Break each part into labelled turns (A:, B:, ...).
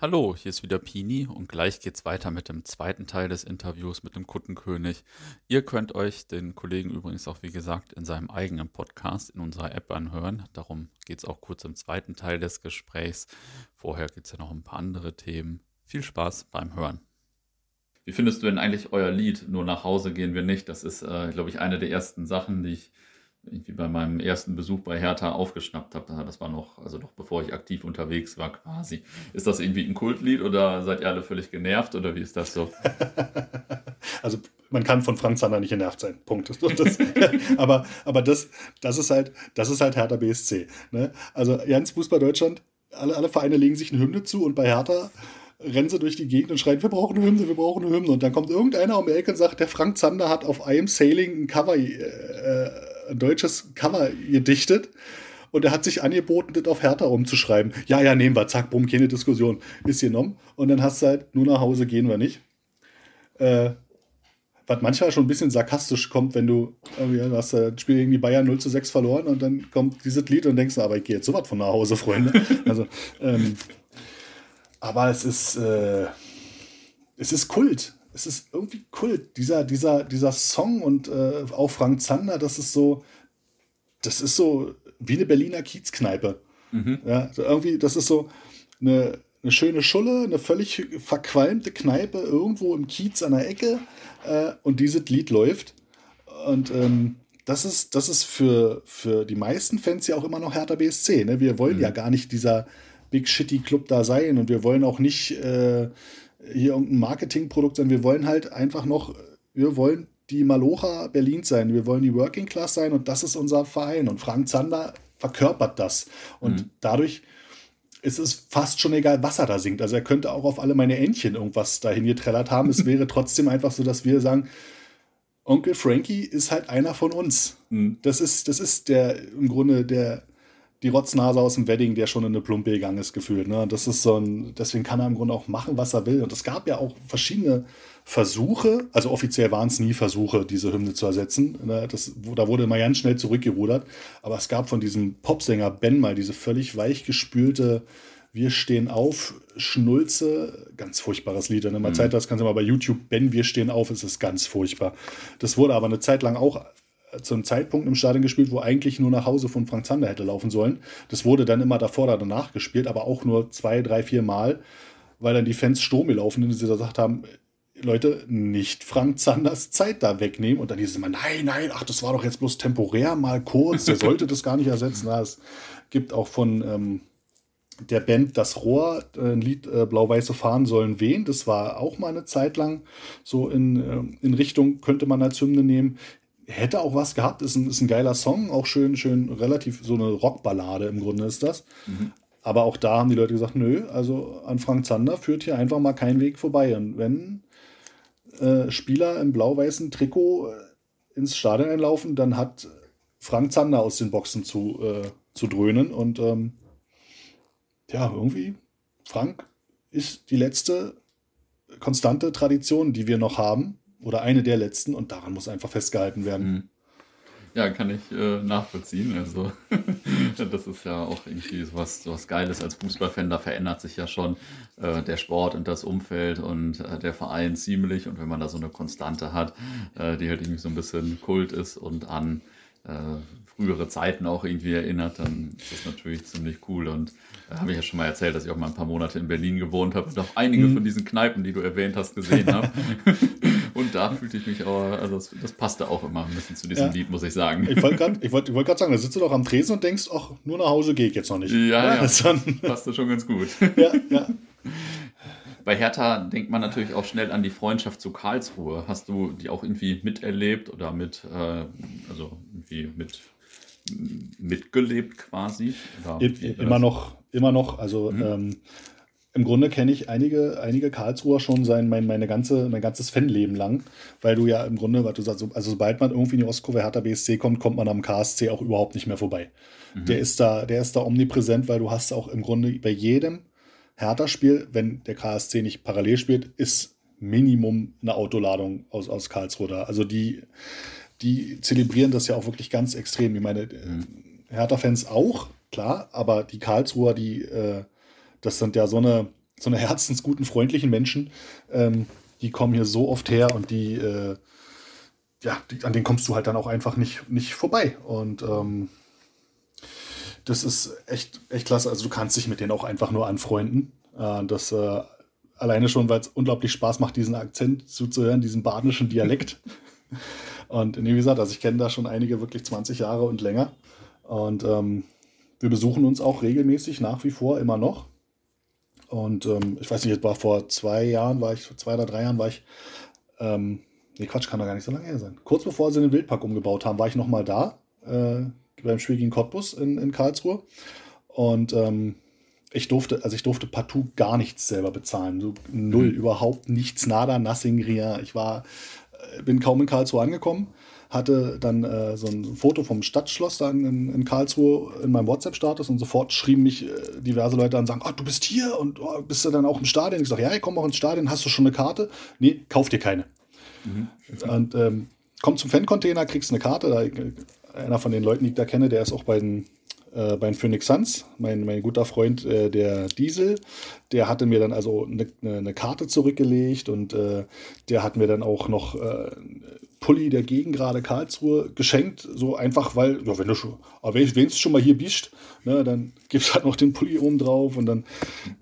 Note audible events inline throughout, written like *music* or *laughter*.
A: Hallo, hier ist wieder Pini und gleich geht's weiter mit dem zweiten Teil des Interviews mit dem Kuttenkönig. Ihr könnt euch den Kollegen übrigens auch, wie gesagt, in seinem eigenen Podcast in unserer App anhören. Darum geht's auch kurz im zweiten Teil des Gesprächs. Vorher gibt's ja noch ein paar andere Themen. Viel Spaß beim Hören. Wie findest du denn eigentlich euer Lied? Nur nach Hause gehen wir nicht. Das ist, äh, glaube ich, eine der ersten Sachen, die ich irgendwie bei meinem ersten Besuch bei Hertha aufgeschnappt habe. Das war noch, also noch bevor ich aktiv unterwegs war quasi. Ist das irgendwie ein Kultlied oder seid ihr alle völlig genervt oder wie ist das so? *laughs*
B: also man kann von Frank Zander nicht genervt sein. Punkt. Das, *laughs* aber aber das, das ist halt, das ist halt Hertha BSC. Ne? Also ganz Fußball Deutschland, alle, alle Vereine legen sich eine Hymne zu und bei Hertha rennen sie durch die Gegend und schreien, wir brauchen eine Hymne, wir brauchen eine Hymne. Und dann kommt irgendeiner um die Ecke und sagt, der Frank Zander hat auf Am Sailing ein Cover äh, ein deutsches Cover gedichtet. Und er hat sich angeboten, das auf Hertha umzuschreiben. Ja, ja, nehmen wir, zack, bumm, keine Diskussion. Ist genommen. Und dann hast du halt, nur nach Hause gehen wir nicht. Äh, was manchmal schon ein bisschen sarkastisch kommt, wenn du irgendwie hast das Spiel gegen die Bayern 0 zu 6 verloren und dann kommt dieses Lied und denkst, aber ich gehe jetzt so was von nach Hause, Freunde. *laughs* also, ähm, aber es ist, äh, es ist Kult es ist irgendwie Kult. Dieser, dieser, dieser Song und äh, auch Frank Zander, das ist so, das ist so wie eine Berliner Kiezkneipe. Mhm. Ja, irgendwie, das ist so eine, eine schöne Schulle, eine völlig verqualmte Kneipe irgendwo im Kiez an der Ecke äh, und dieses Lied läuft. Und ähm, das ist, das ist für, für die meisten Fans ja auch immer noch Hertha BSC. Ne? Wir wollen mhm. ja gar nicht dieser Big Shitty Club da sein und wir wollen auch nicht äh, hier irgendein Marketingprodukt, sondern wir wollen halt einfach noch, wir wollen die Malocha Berlin sein, wir wollen die Working Class sein und das ist unser Verein. Und Frank Zander verkörpert das. Und mhm. dadurch ist es fast schon egal, was er da singt. Also er könnte auch auf alle meine Entchen irgendwas dahin getrellert haben. es *laughs* wäre trotzdem einfach so, dass wir sagen, Onkel Frankie ist halt einer von uns. Mhm. Das ist, das ist der im Grunde der die Rotznase aus dem Wedding, der schon in eine Plumpe gegangen ist, gefühlt. Ne? Das ist so ein, deswegen kann er im Grunde auch machen, was er will. Und es gab ja auch verschiedene Versuche, also offiziell waren es nie Versuche, diese Hymne zu ersetzen. Ne? Das, da wurde immer ganz schnell zurückgerudert. Aber es gab von diesem Popsänger Ben mal diese völlig weichgespülte Wir stehen auf, Schnulze, ganz furchtbares Lied. Wenn du mal mhm. Zeit hast, kannst du mal bei YouTube Ben, Wir stehen auf, es ist ganz furchtbar. Das wurde aber eine Zeit lang auch zum Zeitpunkt im Stadion gespielt, wo eigentlich nur nach Hause von Frank Zander hätte laufen sollen. Das wurde dann immer davor oder danach gespielt, aber auch nur zwei, drei, vier Mal, weil dann die Fans Sturm gelaufen sind, die gesagt haben, Leute, nicht Frank Zanders Zeit da wegnehmen. Und dann hieß es immer, nein, nein, ach, das war doch jetzt bloß temporär mal kurz, der sollte das gar nicht ersetzen. Na, es gibt auch von ähm, der Band Das Rohr äh, ein Lied äh, Blau-Weiße Fahnen sollen wehen. Das war auch mal eine Zeit lang so in, äh, in Richtung, könnte man als Hymne nehmen hätte auch was gehabt, ist ein, ist ein geiler Song, auch schön, schön, relativ so eine Rockballade im Grunde ist das. Mhm. Aber auch da haben die Leute gesagt, nö, also an Frank Zander führt hier einfach mal kein Weg vorbei. Und wenn äh, Spieler im blau-weißen Trikot äh, ins Stadion einlaufen, dann hat Frank Zander aus den Boxen zu, äh, zu dröhnen. Und ähm, ja, irgendwie, Frank ist die letzte konstante Tradition, die wir noch haben oder eine der letzten und daran muss einfach festgehalten werden. Mhm.
A: Ja, kann ich äh, nachvollziehen. Also, *laughs* das ist ja auch irgendwie sowas, sowas Geiles als Fußballfan. Da verändert sich ja schon äh, der Sport und das Umfeld und äh, der Verein ziemlich. Und wenn man da so eine Konstante hat, äh, die halt irgendwie so ein bisschen Kult ist und an äh, frühere Zeiten auch irgendwie erinnert, dann ist das natürlich ziemlich cool. Und da äh, habe ich ja schon mal erzählt, dass ich auch mal ein paar Monate in Berlin gewohnt habe und auch einige mhm. von diesen Kneipen, die du erwähnt hast, gesehen *laughs* habe. Und da fühlte ich mich auch, also das, das, passte auch immer ein bisschen zu diesem ja. Lied, muss ich sagen.
B: Ich wollte gerade ich wollt, ich wollt sagen, da sitzt du doch am Tresen und denkst, ach, nur nach Hause gehe ich jetzt noch nicht.
A: Ja, ja, ja. passte schon ganz gut. *laughs* Ja, ja. Bei Hertha denkt man natürlich auch schnell an die Freundschaft zu Karlsruhe. Hast du die auch irgendwie miterlebt oder mit, äh, also irgendwie mit mitgelebt quasi?
B: immer noch, immer noch. Also mhm. ähm, im Grunde kenne ich einige, einige Karlsruher schon sein, mein, meine ganze, mein ganzes Fanleben lang, weil du ja im Grunde, was du sagst, also sobald man irgendwie in die Ostkurve Hertha BSC kommt, kommt man am KSC auch überhaupt nicht mehr vorbei. Mhm. Der ist da, der ist da omnipräsent, weil du hast auch im Grunde bei jedem Hertha-Spiel, wenn der KSC nicht parallel spielt, ist Minimum eine Autoladung aus, aus Karlsruhe da. Also die, die zelebrieren das ja auch wirklich ganz extrem. Ich meine, mhm. Hertha-Fans auch, klar, aber die Karlsruher, die, äh, das sind ja so eine, so eine *laughs* herzensguten, freundlichen Menschen. Ähm, die kommen hier so oft her und die, äh, ja, die, an denen kommst du halt dann auch einfach nicht, nicht vorbei. Und ähm, das ist echt, echt klasse. Also du kannst dich mit denen auch einfach nur anfreunden. Äh, das äh, alleine schon, weil es unglaublich Spaß macht, diesen Akzent zuzuhören, diesen badischen Dialekt. *laughs* und wie gesagt, also ich kenne da schon einige wirklich 20 Jahre und länger. Und ähm, wir besuchen uns auch regelmäßig nach wie vor immer noch. Und ähm, ich weiß nicht, es war vor zwei Jahren, war ich, vor zwei oder drei Jahren war ich, ähm, nee, Quatsch, kann doch gar nicht so lange her sein. Kurz bevor sie den Wildpark umgebaut haben, war ich nochmal da, äh, beim Spiel gegen Cottbus in, in Karlsruhe. Und ähm, ich durfte, also ich durfte partout gar nichts selber bezahlen. So null, mhm. überhaupt nichts, nada, nothing, rien. Ich war, äh, bin kaum in Karlsruhe angekommen hatte dann äh, so ein Foto vom Stadtschloss dann in, in Karlsruhe in meinem WhatsApp-Status und sofort schrieben mich äh, diverse Leute an und sagen, oh, du bist hier und oh, bist du dann auch im Stadion? Ich sage, ja, ich komme auch ins Stadion, hast du schon eine Karte? Nee, kauf dir keine. Mhm. Und ähm, komm zum Fan-Container, kriegst eine Karte. Da, äh, einer von den Leuten, die ich da kenne, der ist auch bei den äh, bei den Phoenix Suns, mein, mein guter Freund, äh, der Diesel, der hatte mir dann also eine, eine Karte zurückgelegt und äh, der hat mir dann auch noch äh, Pulli der Gegengrade Karlsruhe geschenkt, so einfach, weil, ja, wenn du schon, aber wenn du schon mal hier bist, ne, dann gibst halt noch den Pulli oben drauf und dann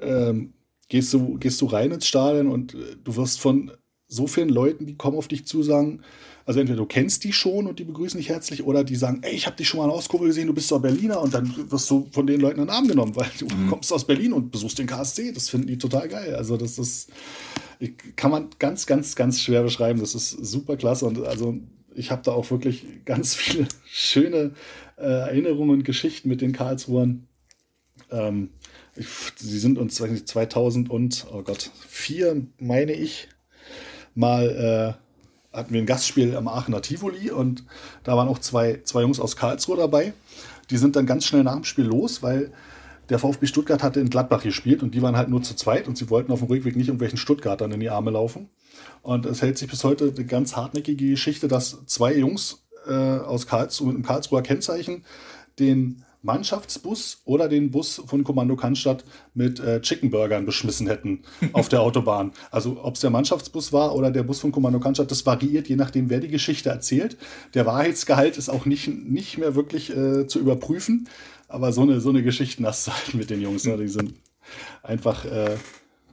B: ähm, gehst, du, gehst du rein ins Stadion und äh, du wirst von so vielen Leuten, die kommen auf dich zu, sagen, also entweder du kennst die schon und die begrüßen dich herzlich oder die sagen, ey, ich habe dich schon mal in Auskurve gesehen, du bist doch Berliner und dann wirst du von den Leuten in den Arm genommen, weil du mhm. kommst aus Berlin und besuchst den KSC. Das finden die total geil. Also das ist, kann man ganz, ganz, ganz schwer beschreiben. Das ist super klasse und also ich habe da auch wirklich ganz viele *laughs* schöne äh, Erinnerungen und Geschichten mit den Karlsruhern. Ähm, ich, sie sind uns 2000 und, oh Gott, vier, meine ich, mal äh, hatten wir ein Gastspiel am Aachener Tivoli und da waren auch zwei, zwei Jungs aus Karlsruhe dabei. Die sind dann ganz schnell nach dem Spiel los, weil der VfB Stuttgart hatte in Gladbach gespielt und die waren halt nur zu zweit und sie wollten auf dem Rückweg nicht irgendwelchen Stuttgartern in die Arme laufen. Und es hält sich bis heute eine ganz hartnäckige Geschichte, dass zwei Jungs äh, aus Karlsruhe mit einem Karlsruher Kennzeichen den Mannschaftsbus oder den Bus von Kommando Cannstatt mit äh, Chickenburgern beschmissen hätten auf der *laughs* Autobahn. Also ob es der Mannschaftsbus war oder der Bus von Kommando Cannstatt, das variiert, je nachdem, wer die Geschichte erzählt. Der Wahrheitsgehalt ist auch nicht, nicht mehr wirklich äh, zu überprüfen. Aber so eine, so eine Geschichten hast du halt mit den Jungs. Ne? Die sind einfach äh,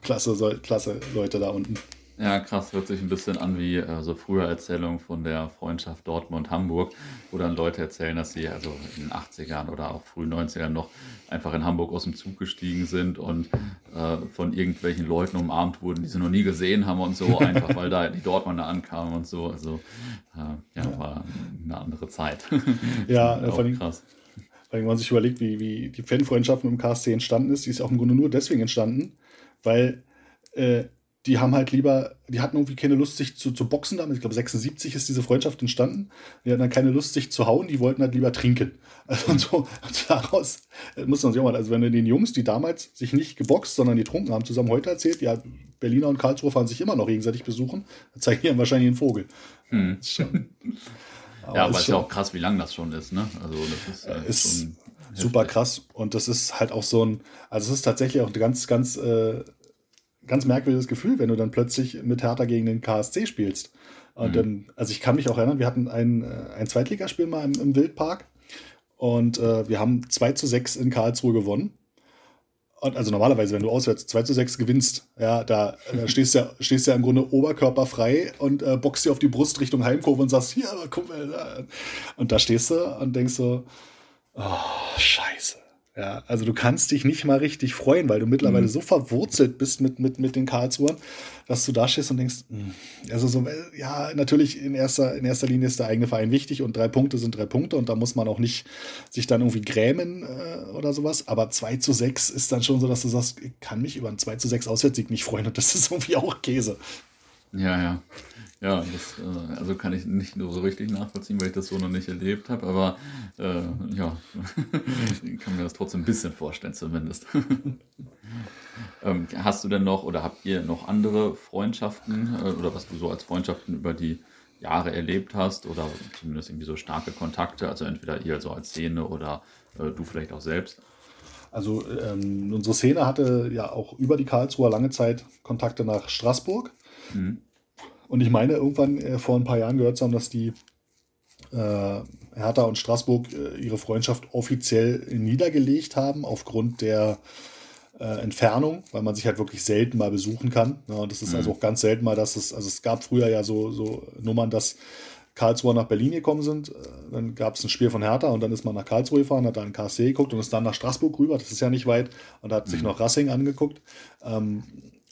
B: klasse, klasse Leute da unten.
A: Ja, krass, hört sich ein bisschen an wie äh, so frühe Erzählungen von der Freundschaft Dortmund-Hamburg, wo dann Leute erzählen, dass sie also in den 80ern oder auch frühen 90ern noch einfach in Hamburg aus dem Zug gestiegen sind und äh, von irgendwelchen Leuten umarmt wurden, die sie noch nie gesehen haben und so, einfach weil da die Dortmunder ankamen und so. Also äh, ja, ja, war eine andere Zeit.
B: Ja, *laughs* vor allem, krass. Wenn man sich überlegt, wie, wie die Fanfreundschaft mit dem KSC entstanden ist, die ist auch im Grunde nur deswegen entstanden, weil äh, die haben halt lieber, die hatten irgendwie keine Lust, sich zu, zu boxen damit. Ich glaube, 76 ist diese Freundschaft entstanden. Die hatten dann keine Lust, sich zu hauen, die wollten halt lieber trinken. *laughs* Also und so, und daraus äh, muss man sich auch mal, also wenn du den Jungs, die damals sich nicht geboxt, sondern getrunken haben, zusammen heute erzählt, ja, Berliner und Karlsruhe fahren sich immer noch gegenseitig besuchen, dann *laughs* zeigen die wahrscheinlich einen Vogel. Hm.
A: Schon, *laughs* aber ja, aber es ist ja auch krass, wie lang das schon ist, ne? Also das
B: ist, äh, ist super krass. Und das ist halt auch so ein, also es ist tatsächlich auch ein ganz, ganz äh, ganz merkwürdiges Gefühl, wenn du dann plötzlich mit Hertha gegen den KSC spielst. Und mhm. dann, also ich kann mich auch erinnern, wir hatten ein, äh, ein Zweitligaspiel mal im, im Wildpark und äh, wir haben 2 zu 6 in Karlsruhe gewonnen. Und also normalerweise, wenn du auswärts 2 zu 6 gewinnst, ja, da, da *laughs* stehst du ja, stehst ja im Grunde oberkörperfrei und äh, boxst dir auf die Brust Richtung Heimkurve und sagst, hier, komm mal. Und da stehst du und denkst so, oh, scheiße. Ja, also du kannst dich nicht mal richtig freuen, weil du mittlerweile mhm. so verwurzelt bist mit, mit, mit den Karlsruhern, dass du da stehst und denkst, mh, hm, also so, äh, ja, natürlich in erster, in erster Linie ist der eigene Verein wichtig und drei Punkte sind drei Punkte und da muss man auch nicht sich dann irgendwie grämen äh, oder sowas. Aber 2 zu 6 ist dann schon so, dass du sagst, ich kann mich über einen 2 zu 6 Auswärtssieg nicht freuen und das ist irgendwie auch Käse.
A: Ja, ja. Ja, das äh, also kann ich nicht nur so richtig nachvollziehen, weil ich das so noch nicht erlebt habe, aber äh, ja, *laughs* ich kann mir das trotzdem ein bisschen vorstellen zumindest. *laughs* ähm, hast du denn noch oder habt ihr noch andere Freundschaften äh, oder was du so als Freundschaften über die Jahre erlebt hast oder zumindest irgendwie so starke Kontakte, also entweder ihr so als Szene oder äh, du vielleicht auch selbst?
B: Also ähm, unsere Szene hatte ja auch über die Karlsruher lange Zeit Kontakte nach Straßburg. Mhm. Und ich meine, irgendwann äh, vor ein paar Jahren gehört zu haben, dass die äh, Hertha und Straßburg äh, ihre Freundschaft offiziell niedergelegt haben aufgrund der äh, Entfernung, weil man sich halt wirklich selten mal besuchen kann. Ja, und das ist mhm. also auch ganz selten mal, dass es, also es gab früher ja so, so Nummern, dass Karlsruhe nach Berlin gekommen sind. Äh, dann gab es ein Spiel von Hertha und dann ist man nach Karlsruhe gefahren, hat da einen KSC geguckt und ist dann nach Straßburg rüber. Das ist ja nicht weit und hat mhm. sich noch Rassing angeguckt. Ähm,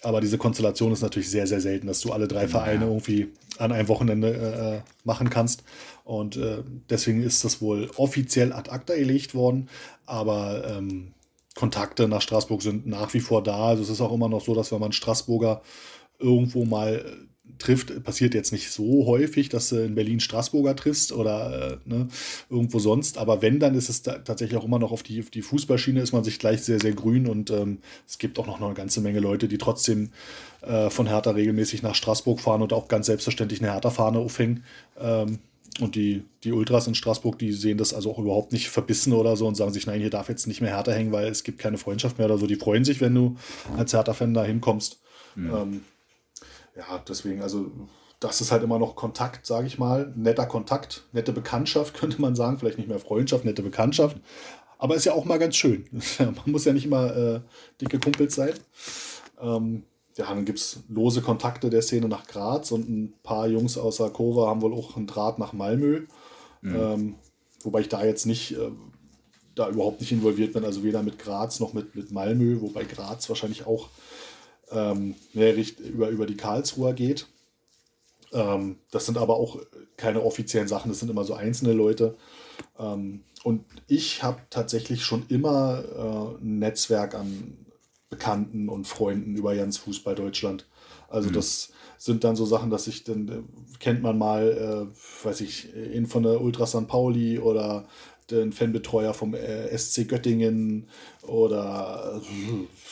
B: aber diese Konstellation ist natürlich sehr, sehr selten, dass du alle drei Vereine irgendwie an einem Wochenende äh, äh, machen kannst. Und äh, deswegen ist das wohl offiziell ad acta gelegt worden. Aber ähm, Kontakte nach Straßburg sind nach wie vor da. Also es ist auch immer noch so, dass wenn man Straßburger irgendwo mal trifft, passiert jetzt nicht so häufig, dass du in Berlin Straßburger triffst oder äh, ne, irgendwo sonst. Aber wenn, dann ist es tatsächlich auch immer noch auf die, auf die Fußballschiene, ist man sich gleich sehr, sehr grün. Und ähm, es gibt auch noch eine ganze Menge Leute, die trotzdem äh, von Hertha regelmäßig nach Straßburg fahren und auch ganz selbstverständlich eine Hertha-Fahne aufhängen. Ähm, und die, die Ultras in Straßburg, die sehen das also auch überhaupt nicht verbissen oder so und sagen sich, nein, hier darf jetzt nicht mehr Hertha hängen, weil es gibt keine Freundschaft mehr oder so. Die freuen sich, wenn du als Hertha-Fan da hinkommst. Mhm. Ähm, ja, deswegen, also das ist halt immer noch Kontakt, sage ich mal. Netter Kontakt, nette Bekanntschaft, *laughs* könnte man sagen. Vielleicht nicht mehr Freundschaft, nette Bekanntschaft. Aber ist ja auch mal ganz schön. *laughs* man muss ja nicht immer äh, dicke Kumpels sein. Ähm, ja, dann gibt es lose Kontakte der Szene nach Graz und ein paar Jungs aus Kova haben wohl auch einen Draht nach Malmö. Mhm. Ähm, wobei ich da jetzt nicht, äh, da überhaupt nicht involviert bin, also weder mit Graz noch mit, mit Malmö, wobei Graz wahrscheinlich auch ähm, mehr Richt über, über die Karlsruher geht. Ähm, das sind aber auch keine offiziellen Sachen, das sind immer so einzelne Leute. Ähm, und ich habe tatsächlich schon immer äh, ein Netzwerk an Bekannten und Freunden über Jans Fußball Deutschland. Also mhm. das sind dann so Sachen, dass ich dann äh, kennt man mal, äh, weiß ich, in von der Ultra St. Pauli oder den Fanbetreuer vom äh, SC Göttingen oder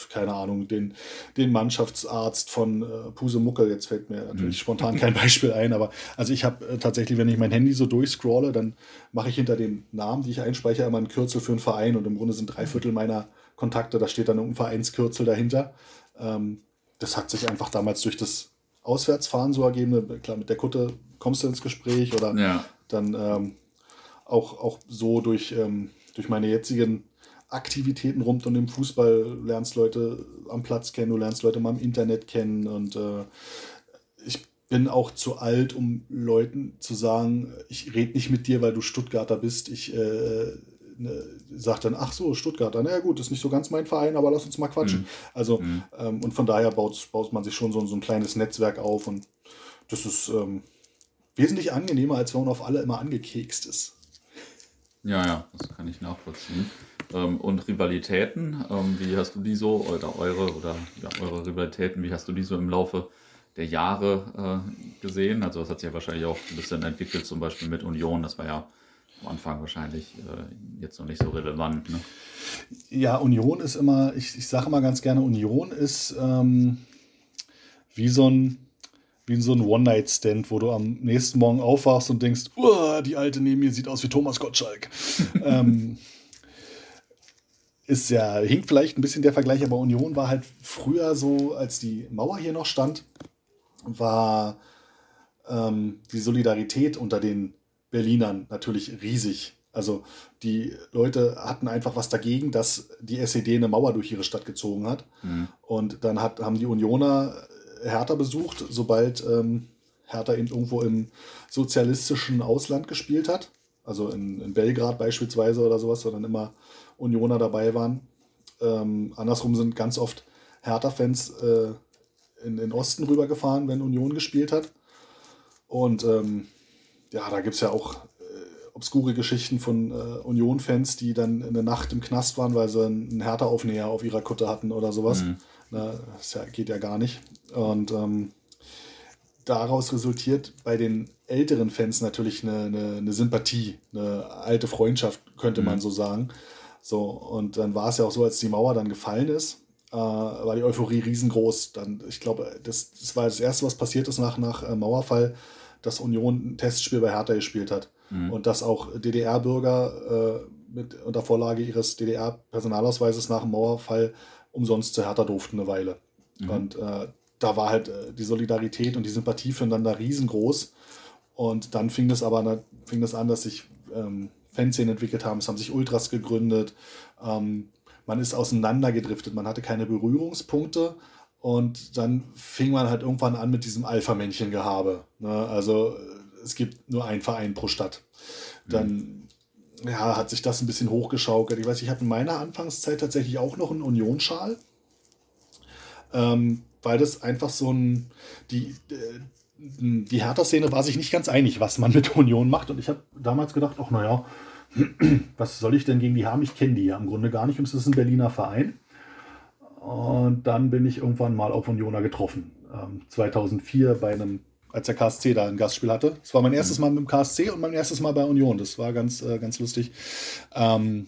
B: keine Ahnung, den, den Mannschaftsarzt von äh, Pusemuckel. Jetzt fällt mir natürlich mhm. spontan kein Beispiel ein, aber also ich habe äh, tatsächlich, wenn ich mein Handy so durchscrolle, dann mache ich hinter den Namen, die ich einspeichere, immer ein Kürzel für einen Verein und im Grunde sind drei Viertel meiner Kontakte, da steht dann ein Vereinskürzel dahinter. Ähm, das hat sich einfach damals durch das Auswärtsfahren so ergeben. Klar, mit der Kutte kommst du ins Gespräch oder ja. dann ähm, auch, auch so durch, ähm, durch meine jetzigen Aktivitäten rund um den Fußball lernst Leute am Platz kennen, du lernst Leute mal im Internet kennen und äh, ich bin auch zu alt, um Leuten zu sagen, ich rede nicht mit dir, weil du Stuttgarter bist. Ich äh, ne, sage dann, ach so, Stuttgarter, na ja gut, ist nicht so ganz mein Verein, aber lass uns mal quatschen. Mhm. Also, mhm. Ähm, und von daher baut, baut man sich schon so, so ein kleines Netzwerk auf und das ist ähm, wesentlich angenehmer, als wenn man auf alle immer angekekst ist.
A: Ja, ja, das kann ich nachvollziehen. Ähm, und Rivalitäten, ähm, wie hast du die so, oder eure, oder ja, eure Rivalitäten, wie hast du die so im Laufe der Jahre äh, gesehen? Also das hat sich ja wahrscheinlich auch ein bisschen entwickelt, zum Beispiel mit Union, das war ja am Anfang wahrscheinlich äh, jetzt noch nicht so relevant. Ne?
B: Ja, Union ist immer, ich, ich sage immer ganz gerne, Union ist ähm, wie so ein wie so ein One-Night-Stand, wo du am nächsten Morgen aufwachst und denkst, die alte neben mir sieht aus wie Thomas Gottschalk. *laughs* ähm, ist ja, hinkt vielleicht ein bisschen der Vergleich, aber Union war halt früher so, als die Mauer hier noch stand, war ähm, die Solidarität unter den Berlinern natürlich riesig. Also die Leute hatten einfach was dagegen, dass die SED eine Mauer durch ihre Stadt gezogen hat. Mhm. Und dann hat, haben die Unioner Hertha besucht, sobald ähm, Hertha eben irgendwo im sozialistischen Ausland gespielt hat. Also in, in Belgrad beispielsweise oder sowas, wo dann immer Unioner dabei waren. Ähm, andersrum sind ganz oft Hertha-Fans äh, in den Osten rübergefahren, wenn Union gespielt hat. Und ähm, ja, da gibt es ja auch äh, obskure Geschichten von äh, Union-Fans, die dann in der Nacht im Knast waren, weil sie einen Hertha-Aufnäher auf ihrer Kutte hatten oder sowas. Mhm. Das ja, geht ja gar nicht. Und ähm, daraus resultiert bei den älteren Fans natürlich eine, eine, eine Sympathie, eine alte Freundschaft, könnte mhm. man so sagen. So, und dann war es ja auch so, als die Mauer dann gefallen ist, äh, war die Euphorie riesengroß. Dann, ich glaube, das, das war das Erste, was passiert ist nach, nach äh, Mauerfall, dass Union ein Testspiel bei Hertha gespielt hat. Mhm. Und dass auch DDR-Bürger äh, mit unter Vorlage ihres DDR-Personalausweises nach dem Mauerfall umsonst zu Hertha durften eine Weile. Mhm. Und äh, da war halt äh, die Solidarität und die Sympathie füreinander riesengroß. Und dann fing das aber fing das an, dass sich ähm, Fanszenen entwickelt haben, es haben sich Ultras gegründet, ähm, man ist auseinandergedriftet, man hatte keine Berührungspunkte und dann fing man halt irgendwann an mit diesem Alpha-Männchen-Gehabe. Ne? Also es gibt nur einen Verein pro Stadt. Dann mhm. Ja, hat sich das ein bisschen hochgeschaukelt. Ich weiß, ich habe in meiner Anfangszeit tatsächlich auch noch einen Union-Schal. Ähm, weil das einfach so ein, die, äh, die Hertha-Szene war sich nicht ganz einig, was man mit Union macht. Und ich habe damals gedacht, ach naja, *clears throat* was soll ich denn gegen die haben? Ich kenne die ja im Grunde gar nicht und es ist ein Berliner Verein. Und dann bin ich irgendwann mal auf Unioner getroffen. Ähm, 2004 bei einem, als der KSC da ein Gastspiel hatte. Das war mein erstes mhm. Mal mit dem KSC und mein erstes Mal bei Union. Das war ganz, äh, ganz lustig. Ähm,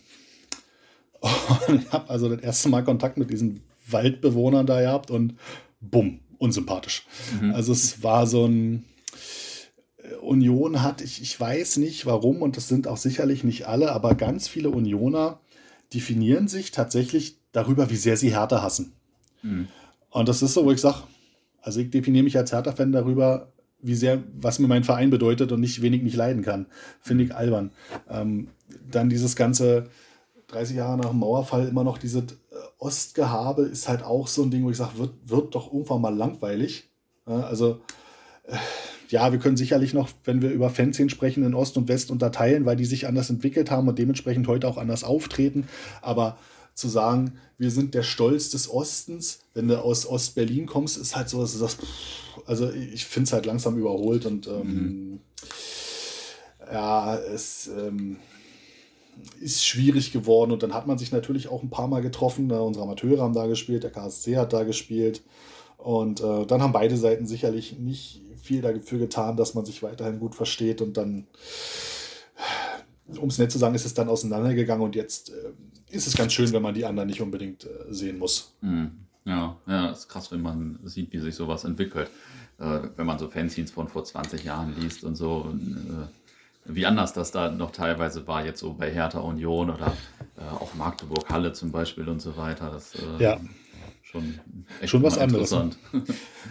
B: *laughs* ich habe also das erste Mal Kontakt mit diesen Waldbewohnern da gehabt und bumm, unsympathisch. Mhm. Also es war so ein äh, Union hat, ich, ich weiß nicht warum, und das sind auch sicherlich nicht alle, aber ganz viele Unioner definieren sich tatsächlich darüber, wie sehr sie Hertha hassen. Mhm. Und das ist so, wo ich sage, also ich definiere mich als Hertha-Fan darüber, wie sehr, was mir mein Verein bedeutet und nicht wenig nicht leiden kann. Finde ich albern. Ähm, dann dieses ganze 30 Jahre nach dem Mauerfall immer noch diese Ostgehabe ist halt auch so ein Ding, wo ich sage, wird, wird doch irgendwann mal langweilig. Also, äh, ja, wir können sicherlich noch, wenn wir über Fanszenen sprechen, in Ost und West unterteilen, weil die sich anders entwickelt haben und dementsprechend heute auch anders auftreten. Aber zu sagen, wir sind der Stolz des Ostens, wenn du aus Ost-Berlin kommst, ist halt so, dass du sagst, also ich finde es halt langsam überholt und ähm, mhm. ja, es. Ähm, ist schwierig geworden und dann hat man sich natürlich auch ein paar Mal getroffen. Ne? Unsere Amateure haben da gespielt, der KSC hat da gespielt und äh, dann haben beide Seiten sicherlich nicht viel dafür getan, dass man sich weiterhin gut versteht und dann, um es nett zu sagen, ist es dann auseinandergegangen und jetzt äh, ist es ganz schön, wenn man die anderen nicht unbedingt äh, sehen muss.
A: Mhm. Ja, ja, ist krass, wenn man sieht, wie sich sowas entwickelt. Äh, wenn man so Fanzines von vor 20 Jahren liest und so. Und, äh, wie anders das da noch teilweise war, jetzt so bei Hertha Union oder äh, auch Magdeburg Halle zum Beispiel und so weiter. Das
B: äh, ja.
A: schon,
B: schon was anderes. Ne? *laughs*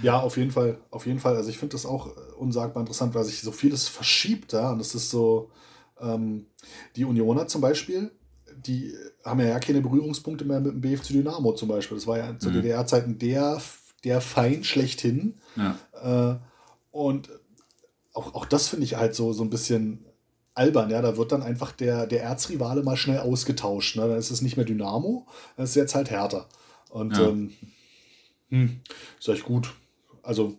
B: ja, auf jeden Fall, auf jeden Fall. Also ich finde das auch unsagbar interessant, weil sich so vieles verschiebt da. Ja? Und es ist so, ähm, die Unioner zum Beispiel, die haben ja keine Berührungspunkte mehr mit dem BFC Dynamo zum Beispiel. Das war ja zu mhm. DDR-Zeiten der, der Feind schlechthin. Ja. Äh, und auch, auch das finde ich halt so, so ein bisschen albern, ja. Da wird dann einfach der, der Erzrivale mal schnell ausgetauscht. Ne? Dann ist es nicht mehr Dynamo, dann ist es jetzt halt härter. Und ja. ähm, hm, ist echt gut. Also,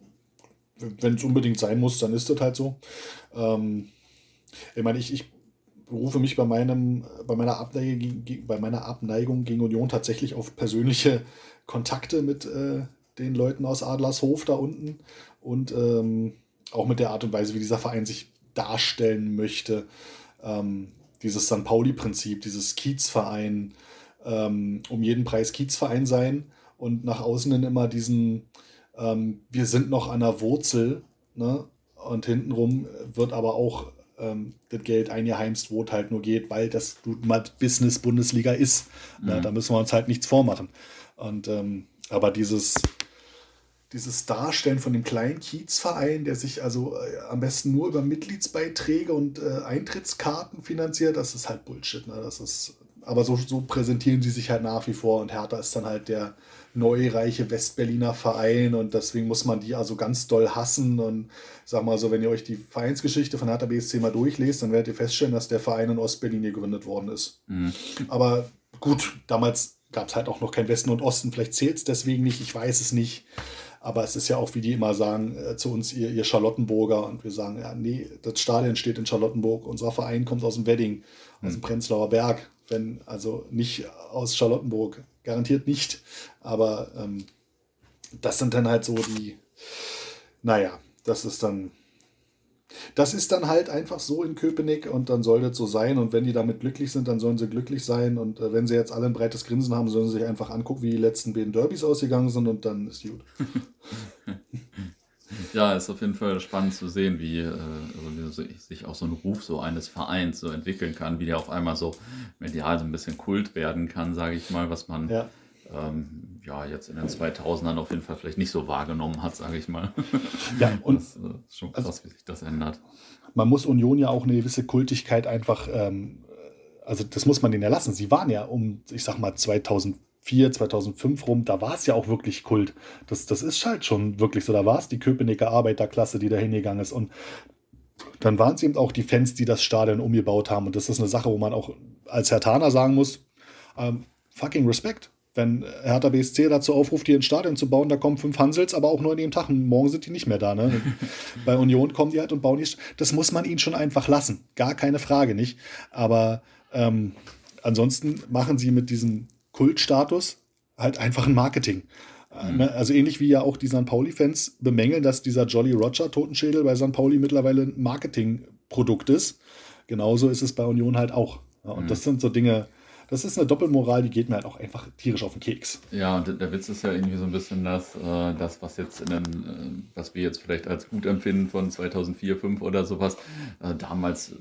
B: wenn es unbedingt sein muss, dann ist das halt so. Ähm, ich meine, ich, ich berufe mich bei, meinem, bei, meiner Abneigung, bei meiner Abneigung gegen Union tatsächlich auf persönliche Kontakte mit äh, den Leuten aus Adlershof da unten. Und ähm, auch mit der Art und Weise, wie dieser Verein sich darstellen möchte. Ähm, dieses St. Pauli-Prinzip, dieses Kiezverein, ähm, um jeden Preis Kiezverein sein und nach außen hin immer diesen, ähm, wir sind noch an der Wurzel, ne? und hintenrum wird aber auch ähm, das Geld eingeheimst, wo es halt nur geht, weil das mal Business-Bundesliga ist. Mhm. Ne? Da müssen wir uns halt nichts vormachen. Und ähm, aber dieses, dieses Darstellen von dem kleinen Kiezverein, der sich also äh, am besten nur über Mitgliedsbeiträge und äh, Eintrittskarten finanziert, das ist halt Bullshit. Ne? Das ist, aber so, so präsentieren sie sich halt nach wie vor und Hertha ist dann halt der neureiche Westberliner Verein und deswegen muss man die also ganz doll hassen und sag mal so, wenn ihr euch die Vereinsgeschichte von Hertha BSC mal durchlest, dann werdet ihr feststellen, dass der Verein in Ostberlin gegründet worden ist. Mhm. Aber gut, damals gab es halt auch noch kein Westen und Osten, vielleicht zählt es deswegen nicht, ich weiß es nicht. Aber es ist ja auch, wie die immer sagen, äh, zu uns, ihr, ihr Charlottenburger. Und wir sagen, ja, nee, das Stadion steht in Charlottenburg. Unser Verein kommt aus dem Wedding, aus dem hm. Prenzlauer Berg. Wenn, also nicht aus Charlottenburg. Garantiert nicht. Aber ähm, das sind dann halt so die, naja, das ist dann das ist dann halt einfach so in Köpenick und dann soll das so sein. Und wenn die damit glücklich sind, dann sollen sie glücklich sein. Und äh, wenn sie jetzt alle ein breites Grinsen haben, sollen sie sich einfach angucken, wie die letzten beiden Derbys ausgegangen sind und dann ist gut. *laughs* *laughs*
A: Ja, ist auf jeden Fall spannend zu sehen, wie, äh, also wie sich auch so ein Ruf so eines Vereins so entwickeln kann, wie der auf einmal so medial so ein bisschen Kult werden kann, sage ich mal, was man ja. Ähm, ja jetzt in den 2000ern auf jeden Fall vielleicht nicht so wahrgenommen hat, sage ich mal. *laughs*
B: Ja, und
A: das äh, ist schon krass, also, wie sich das ändert.
B: Man muss Union ja auch eine gewisse Kultigkeit einfach, ähm, also das muss man denen erlassen. Sie waren ja um, ich sag mal, 2000 2004, 2005 rum, da war es ja auch wirklich Kult. Das, das ist halt schon wirklich so. Da war es die Köpenicker Arbeiterklasse, die da hingegangen ist. Und dann waren es eben auch die Fans, die das Stadion umgebaut haben. Und das ist eine Sache, wo man auch als Hertaner sagen muss, ähm, fucking Respekt. Wenn Hertha BSC dazu aufruft, hier ein Stadion zu bauen, da kommen fünf Hansels, aber auch nur an dem Tag. Morgen sind die nicht mehr da. Ne? *laughs* Bei Union kommen die halt und bauen die. Das muss man ihnen schon einfach lassen. Gar keine Frage nicht. Aber ähm, ansonsten machen sie mit diesen Kultstatus halt einfach ein Marketing. Äh, mhm. Ne? Also ähnlich wie ja auch die St. Pauli-Fans bemängeln, dass dieser Jolly Roger Totenschädel bei St. Pauli mittlerweile ein Marketingprodukt ist. Genauso ist es bei Union halt auch. und mhm. das sind so Dinge, das ist eine Doppelmoral, die geht mir halt auch einfach tierisch auf den Keks.
A: Ja, und der Witz ist ja irgendwie so ein bisschen das, äh, das was jetzt in den, äh, was wir jetzt vielleicht als gut empfinden von 2004, 2005 oder sowas, damals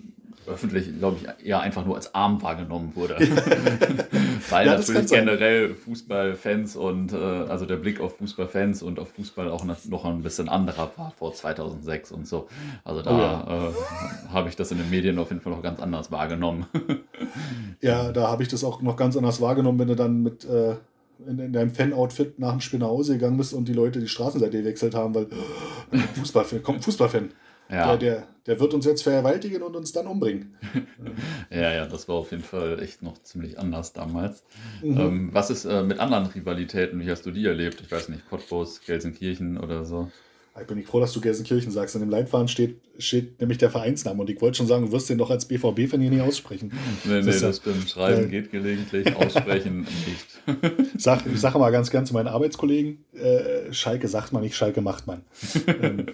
A: öffentlich, glaube ich, eher einfach nur als arm wahrgenommen wurde. *laughs* Weil ja, natürlich generell Fußballfans und äh, also der Blick auf Fußballfans und auf Fußball auch noch ein bisschen anderer war vor 2006 und so. Also da oh ja. äh, habe ich das in den Medien auf jeden Fall noch ganz anders wahrgenommen. *laughs*
B: ja, da habe ich das auch noch ganz anders wahrgenommen, wenn du dann mit äh, in, in, deinem Fan-Outfit nach dem Spiel nach Hause gegangen bist und die Leute die Straßenseite gewechselt haben, weil *gasps* Fußballfan, kommt ein Fußballfan. Ja. Der, der, der wird uns jetzt vergewaltigen und uns dann umbringen. *laughs*
A: ja, ja, das war auf jeden Fall echt noch ziemlich anders damals. Mhm. Ähm, was ist äh, mit anderen Rivalitäten? Wie hast du die erlebt? Ich weiß nicht, Cottbus, Gelsenkirchen oder so.
B: Ich bin nicht froh, dass du Gelsenkirchen sagst. In dem Leitfaden steht, steht nämlich der Vereinsname. Und ich wollte schon sagen, du wirst den doch als BVB-Fan hier nicht aussprechen. *laughs*
A: Nee, nee, das, das beim Schreiben äh, geht gelegentlich, aussprechen *laughs* nicht.
B: Sag, ich sage mal ganz gern zu meinen Arbeitskollegen, äh, Schalke sagt man nicht, Schalke macht man. ähm,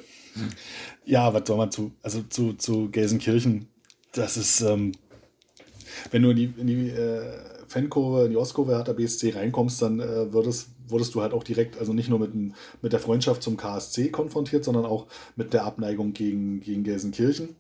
B: ja, was soll man zu, also zu, zu Gelsenkirchen, das ist, ähm, wenn du in die, in die äh, Fankurve, in die Ostkurve der BSC reinkommst, dann äh, würdest, wurdest du halt auch direkt, also nicht nur mit, mit der Freundschaft zum KSC konfrontiert, sondern auch mit der Abneigung gegen, gegen Gelsenkirchen.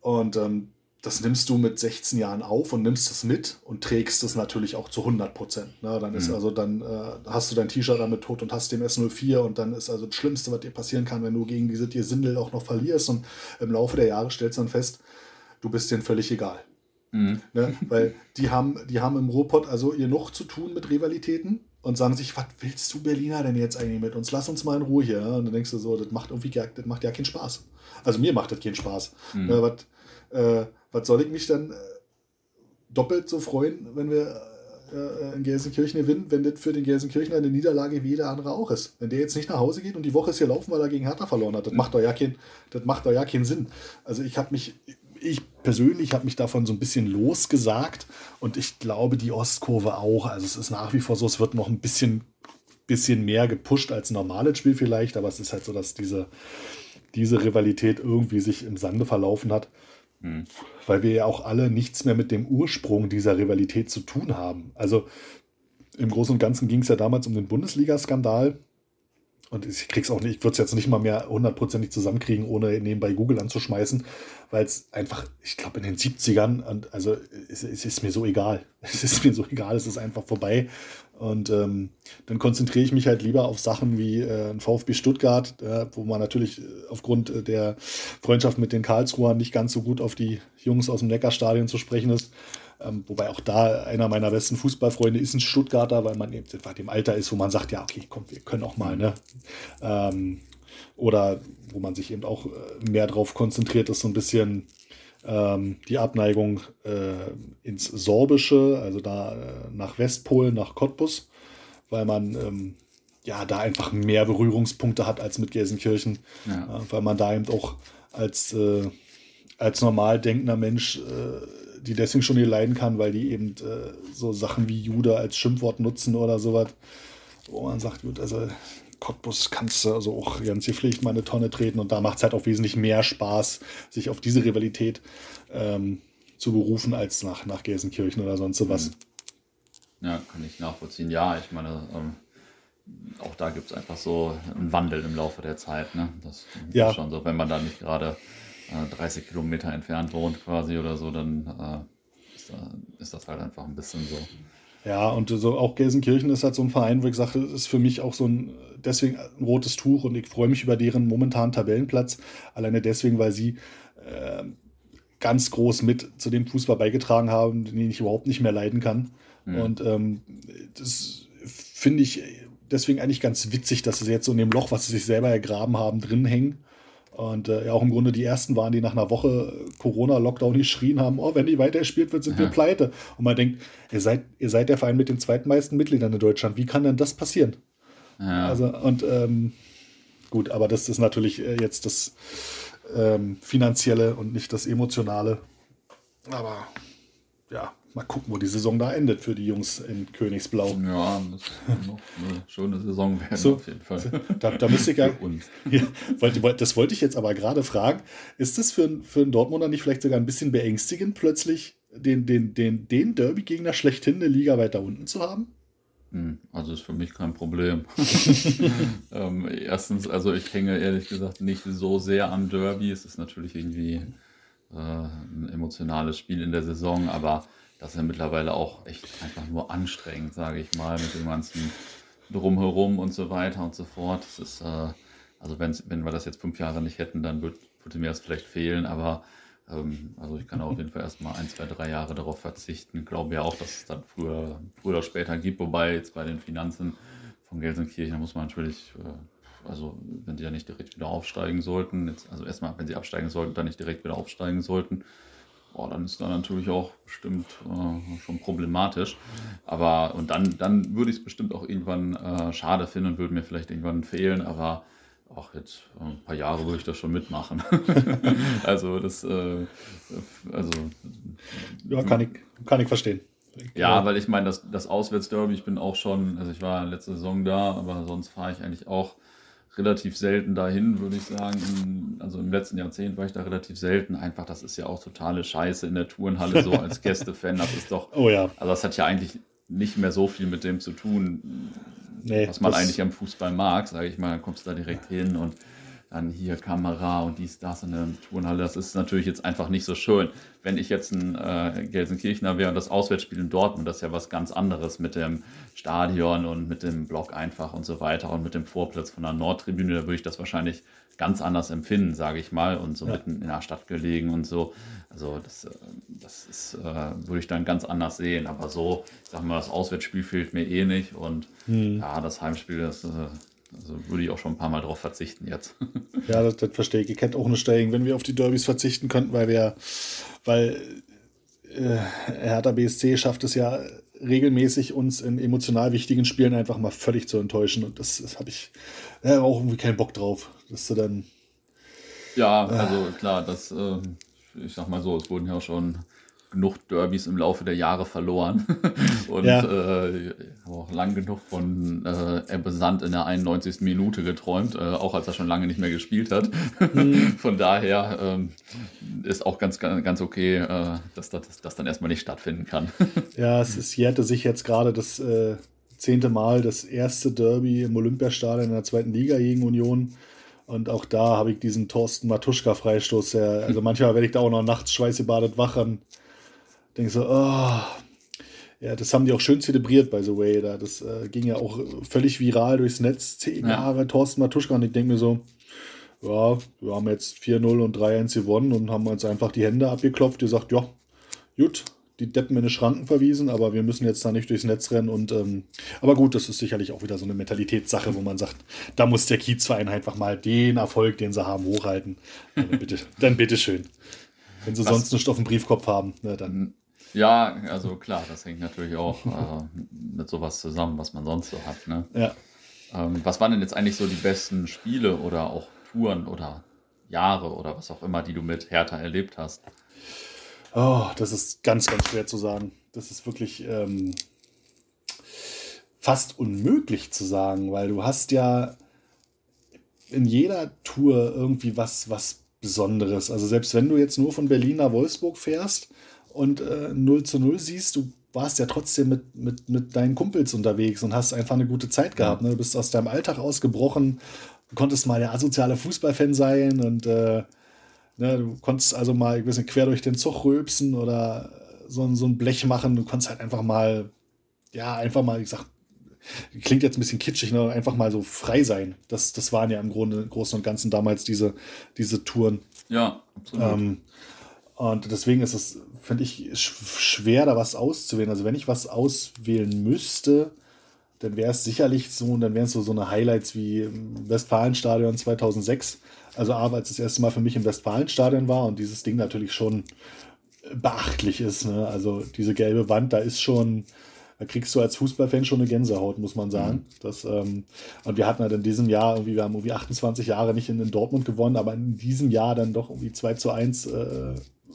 B: Und ähm, das nimmst du mit 16 Jahren auf und nimmst es mit und trägst es natürlich auch zu 100 Prozent. Ne? Dann ist mhm. also, dann äh, hast du dein T-Shirt damit tot und hast den S04 und dann ist also das Schlimmste, was dir passieren kann, wenn du gegen diese dir Sindel auch noch verlierst und im Laufe der Jahre stellst du dann fest, du bist denen völlig egal. Mhm. Ne? Weil die haben, die haben im Ruhrpott also ihr noch zu tun mit Rivalitäten und sagen sich, was willst du Berliner denn jetzt eigentlich mit uns? Lass uns mal in Ruhe hier. Und dann denkst du so, das macht irgendwie das macht ja keinen Spaß. Also mir macht das keinen Spaß. Mhm. Ne? Was, äh, was soll ich mich dann äh, doppelt so freuen, wenn wir äh, in Gelsenkirchen gewinnen, wenn das für den Gelsenkirchener eine Niederlage wie jeder andere auch ist. Wenn der jetzt nicht nach Hause geht und die Woche ist hier laufen, weil er gegen Hertha verloren hat, das macht doch ja, kein, das macht doch ja keinen Sinn. Also ich habe mich, ich persönlich habe mich davon so ein bisschen losgesagt und ich glaube die Ostkurve auch. Also es ist nach wie vor so, es wird noch ein bisschen, bisschen mehr gepusht als ein normales Spiel vielleicht, aber es ist halt so, dass diese, diese Rivalität irgendwie sich im Sande verlaufen hat. Mhm. Weil wir ja auch alle nichts mehr mit dem Ursprung dieser Rivalität zu tun haben. Also im Großen und Ganzen ging es ja damals um den Bundesliga-Skandal. Und ich krieg's auch nicht, ich würde es jetzt nicht mal mehr hundertprozentig zusammenkriegen, ohne nebenbei Google anzuschmeißen, weil es einfach, ich glaube, in den 70ern, also es, es, ist mir so egal. *laughs* Es ist mir so egal, es ist einfach vorbei. Und ähm, dann konzentriere ich mich halt lieber auf Sachen wie äh, ein VfB Stuttgart, äh, wo man natürlich äh, aufgrund äh, der Freundschaft mit den Karlsruhern nicht ganz so gut auf die Jungs aus dem Neckarstadion zu sprechen ist. Ähm, wobei auch da einer meiner besten Fußballfreunde ist ein Stuttgarter, weil man eben etwa dem Alter ist, wo man sagt, ja, okay, komm, wir können auch mal, ne? Ähm, oder wo man sich eben auch äh, mehr drauf konzentriert, ist so ein bisschen die Abneigung äh, ins Sorbische, also da äh, nach Westpolen, nach Cottbus, weil man ähm, ja da einfach mehr Berührungspunkte hat als mit Gelsenkirchen, ja. weil man da eben auch als, äh, als normal denkender Mensch die deswegen schon hier leiden kann, weil die eben so Sachen wie Jude als Schimpfwort nutzen oder sowas, wo man sagt, gut, also Cottbus kannst du also auch ganz gepflegt mal eine Tonne treten und da macht es halt auch wesentlich mehr Spaß, sich auf diese Rivalität ähm, zu berufen, als nach, nach Gelsenkirchen oder sonst sowas.
A: Mhm. Ja, kann ich nachvollziehen. Ja, ich meine, ähm, auch da gibt es einfach so einen Wandel im Laufe der Zeit. Ne? Das ja. ist schon so, wenn man da nicht gerade äh, 30 Kilometer entfernt wohnt quasi oder so, dann äh, ist, ist, das halt einfach ein bisschen so.
B: Ja, und so auch Gelsenkirchen ist halt so ein Verein, wo ich sage, ist für mich auch so ein, deswegen ein rotes Tuch und ich freue mich über deren momentanen Tabellenplatz. Alleine deswegen, weil sie äh, ganz groß mit zu dem Fußball beigetragen haben, den ich überhaupt nicht mehr leiden kann. Mhm. Und ähm, das finde ich deswegen eigentlich ganz witzig, dass sie jetzt so in dem Loch, was sie sich selber ergraben haben, drin hängen. Und äh, ja, auch im Grunde die ersten waren, die nach einer Woche Corona-Lockdown geschrien haben, oh, wenn die weitergespielt wird, sind ja. wir pleite. Und man denkt, ihr seid, ihr seid der Verein mit den zweitmeisten Mitgliedern in Deutschland. Wie kann denn das passieren? Ja. Also, und ähm, gut, aber das ist natürlich äh, jetzt das ähm, Finanzielle und nicht das Emotionale. Aber ja, mal gucken, wo die Saison da endet für die Jungs in Königsblau. Ja, das ist noch eine schöne Saison werden so, auf jeden Fall. Da, da müsste ich *laughs* ja, ja, das wollte ich jetzt aber gerade fragen. Ist das für, für einen Dortmunder nicht vielleicht sogar ein bisschen beängstigend, plötzlich den, den, den, den Derby-Gegner schlechthin eine Liga weiter unten zu haben?
A: Hm, also ist für mich kein Problem. *laughs* ähm, erstens, also ich hänge ehrlich gesagt nicht so sehr am Derby. Es ist natürlich irgendwie äh, ein emotionales Spiel in der Saison, aber das ist ja mittlerweile auch echt einfach nur anstrengend, sage ich mal, mit dem ganzen Drumherum und so weiter und so fort. Das ist, äh, also wenn wir das jetzt fünf Jahre nicht hätten, dann würd, würde mir das vielleicht fehlen, aber also ich kann auf jeden Fall erstmal ein, zwei, drei Jahre darauf verzichten. Glaube ja auch, dass es dann früher, früher oder später gibt, wobei jetzt bei den Finanzen von Gelsenkirchen, da muss man natürlich, äh, also wenn die ja nicht direkt wieder aufsteigen sollten, jetzt, also erstmal, wenn sie absteigen sollten, dann nicht direkt wieder aufsteigen sollten, boah, dann ist da natürlich auch bestimmt äh, schon problematisch. Aber und dann, dann würde ich es bestimmt auch irgendwann äh, schade finden und würde mir vielleicht irgendwann fehlen, aber auch jetzt äh, ein paar Jahre würde ich das schon mitmachen. *laughs* also das, äh, also
B: ja, kann ich, kann ich verstehen.
A: Ja, weil ich meine, das, das Auswärtsderby, ich bin auch schon, also ich war letzte Saison da, aber sonst fahre ich eigentlich auch relativ selten dahin, würde ich sagen. In, also im letzten Jahrzehnt war ich da relativ selten. Einfach, das ist ja auch totale Scheiße in der Tourenhalle so als *laughs* Gästefan. Das ist doch. Oh ja. Also das hat ja eigentlich nicht mehr so viel mit dem zu tun, nee, was man eigentlich am Fußball mag, sage ich mal. Dann kommst du da direkt hin und dann hier Kamera und dies, das in der Turnhalle. Das ist natürlich jetzt einfach nicht so schön. Wenn ich jetzt ein äh, Gelsenkirchener wäre und das Auswärtsspiel in Dortmund, das ist ja was ganz anderes mit dem Stadion und mit dem Block einfach und so weiter und mit dem Vorplatz von der Nordtribüne, da würde ich das wahrscheinlich ganz anders empfinden, sage ich mal, und so ja. mitten in der Stadt gelegen und so. Also das, äh, das ist, äh, würde ich dann ganz anders sehen. Aber so, ich sag mal, das Auswärtsspiel fehlt mir eh nicht und hm. ja, das Heimspiel, das äh, also würde ich auch schon ein paar Mal darauf verzichten jetzt. *laughs*
B: ja, das, das, verstehe ich. Ich hätte auch eine Steigung, wenn wir auf die Derbys verzichten könnten, weil wir, weil äh, Hertha BSC schafft es ja regelmäßig, uns in emotional wichtigen Spielen einfach mal völlig zu enttäuschen. Und das, das habe ich äh, auch irgendwie keinen Bock drauf. Dass du dann.
A: Ja, äh, also klar, das, äh, ich sag mal so, es wurden ja schon genug Derbys im Laufe der Jahre verloren *laughs* und ja. äh, auch lang genug von äh, Ebbe Sand in der 91. Minute geträumt, äh, auch als er schon lange nicht mehr gespielt hat. Mhm. *laughs* Von daher ähm, ist auch ganz, ganz okay, äh, dass das dass dann erstmal nicht stattfinden kann. *laughs*
B: ja, es ist, jährte sich jetzt gerade das äh, zehnte Mal das erste Derby im Olympiastadion in der zweiten Liga gegen Union. Und auch da habe ich diesen Thorsten Matuschka-Freistoß. Also manchmal werde ich da auch noch nachts schweißgebadet wach an denke so, oh, ja, das haben die auch schön zelebriert, by the way. Da. Das äh, ging ja auch völlig viral durchs Netz. Zehn ja. Jahre Thorsten Matuschka. Und ich denke mir so, ja, wir haben jetzt 4-0 und 3-1 gewonnen und haben uns einfach die Hände abgeklopft. gesagt, ja, gut, die Deppen in die Schranken verwiesen, aber wir müssen jetzt da nicht durchs Netz rennen. Und ähm, aber gut, das ist sicherlich auch wieder so eine Mentalitätssache, wo man sagt, da muss der Kiezverein einfach mal den Erfolg, den sie haben, hochhalten. Dann bitte, dann bitteschön. Wenn sie Was? sonst nicht auf dem Briefkopf haben, ne, dann.
A: Ja, also klar, das hängt natürlich auch äh, mit sowas zusammen, was man sonst so hat. Ne? Ja. Ähm, was waren denn jetzt eigentlich so die besten Spiele oder auch Touren oder Jahre oder was auch immer, die du mit Hertha erlebt hast?
B: Oh, das ist ganz, ganz schwer zu sagen. Das ist wirklich ähm, fast unmöglich zu sagen, weil du hast ja in jeder Tour irgendwie was, was Besonderes. Also selbst wenn du jetzt nur von Berlin nach Wolfsburg fährst und äh, 0 zu 0 siehst, du warst ja trotzdem mit, mit, mit deinen Kumpels unterwegs und hast einfach eine gute Zeit gehabt. Ne? Du bist aus deinem Alltag ausgebrochen, du konntest mal der asoziale Fußballfan sein und äh, ne, du konntest also mal ein bisschen quer durch den Zug rülpsen oder so, so ein Blech machen. Du konntest halt einfach mal, ja, einfach mal, ich sag, klingt jetzt ein bisschen kitschig, ne? einfach mal so frei sein. Das, das waren ja im Grunde, im Großen und Ganzen damals diese, diese Touren.
A: Ja,
B: absolut. Ähm, und deswegen ist es, finde ich, schwer, da was auszuwählen. Also wenn ich was auswählen müsste, dann wäre es sicherlich so, und dann wären es so, so eine Highlights wie Westfalenstadion 2006. Also A, als das erste Mal für mich im Westfalenstadion war und dieses Ding natürlich schon beachtlich ist. Ne? Also diese gelbe Wand, da ist schon, da kriegst du als Fußballfan schon eine Gänsehaut, muss man sagen. Mhm. Das, ähm, und wir hatten halt in diesem Jahr, irgendwie, wir haben irgendwie 28 Jahre nicht in, in Dortmund gewonnen, aber in diesem Jahr dann doch irgendwie 2 zu 1 äh,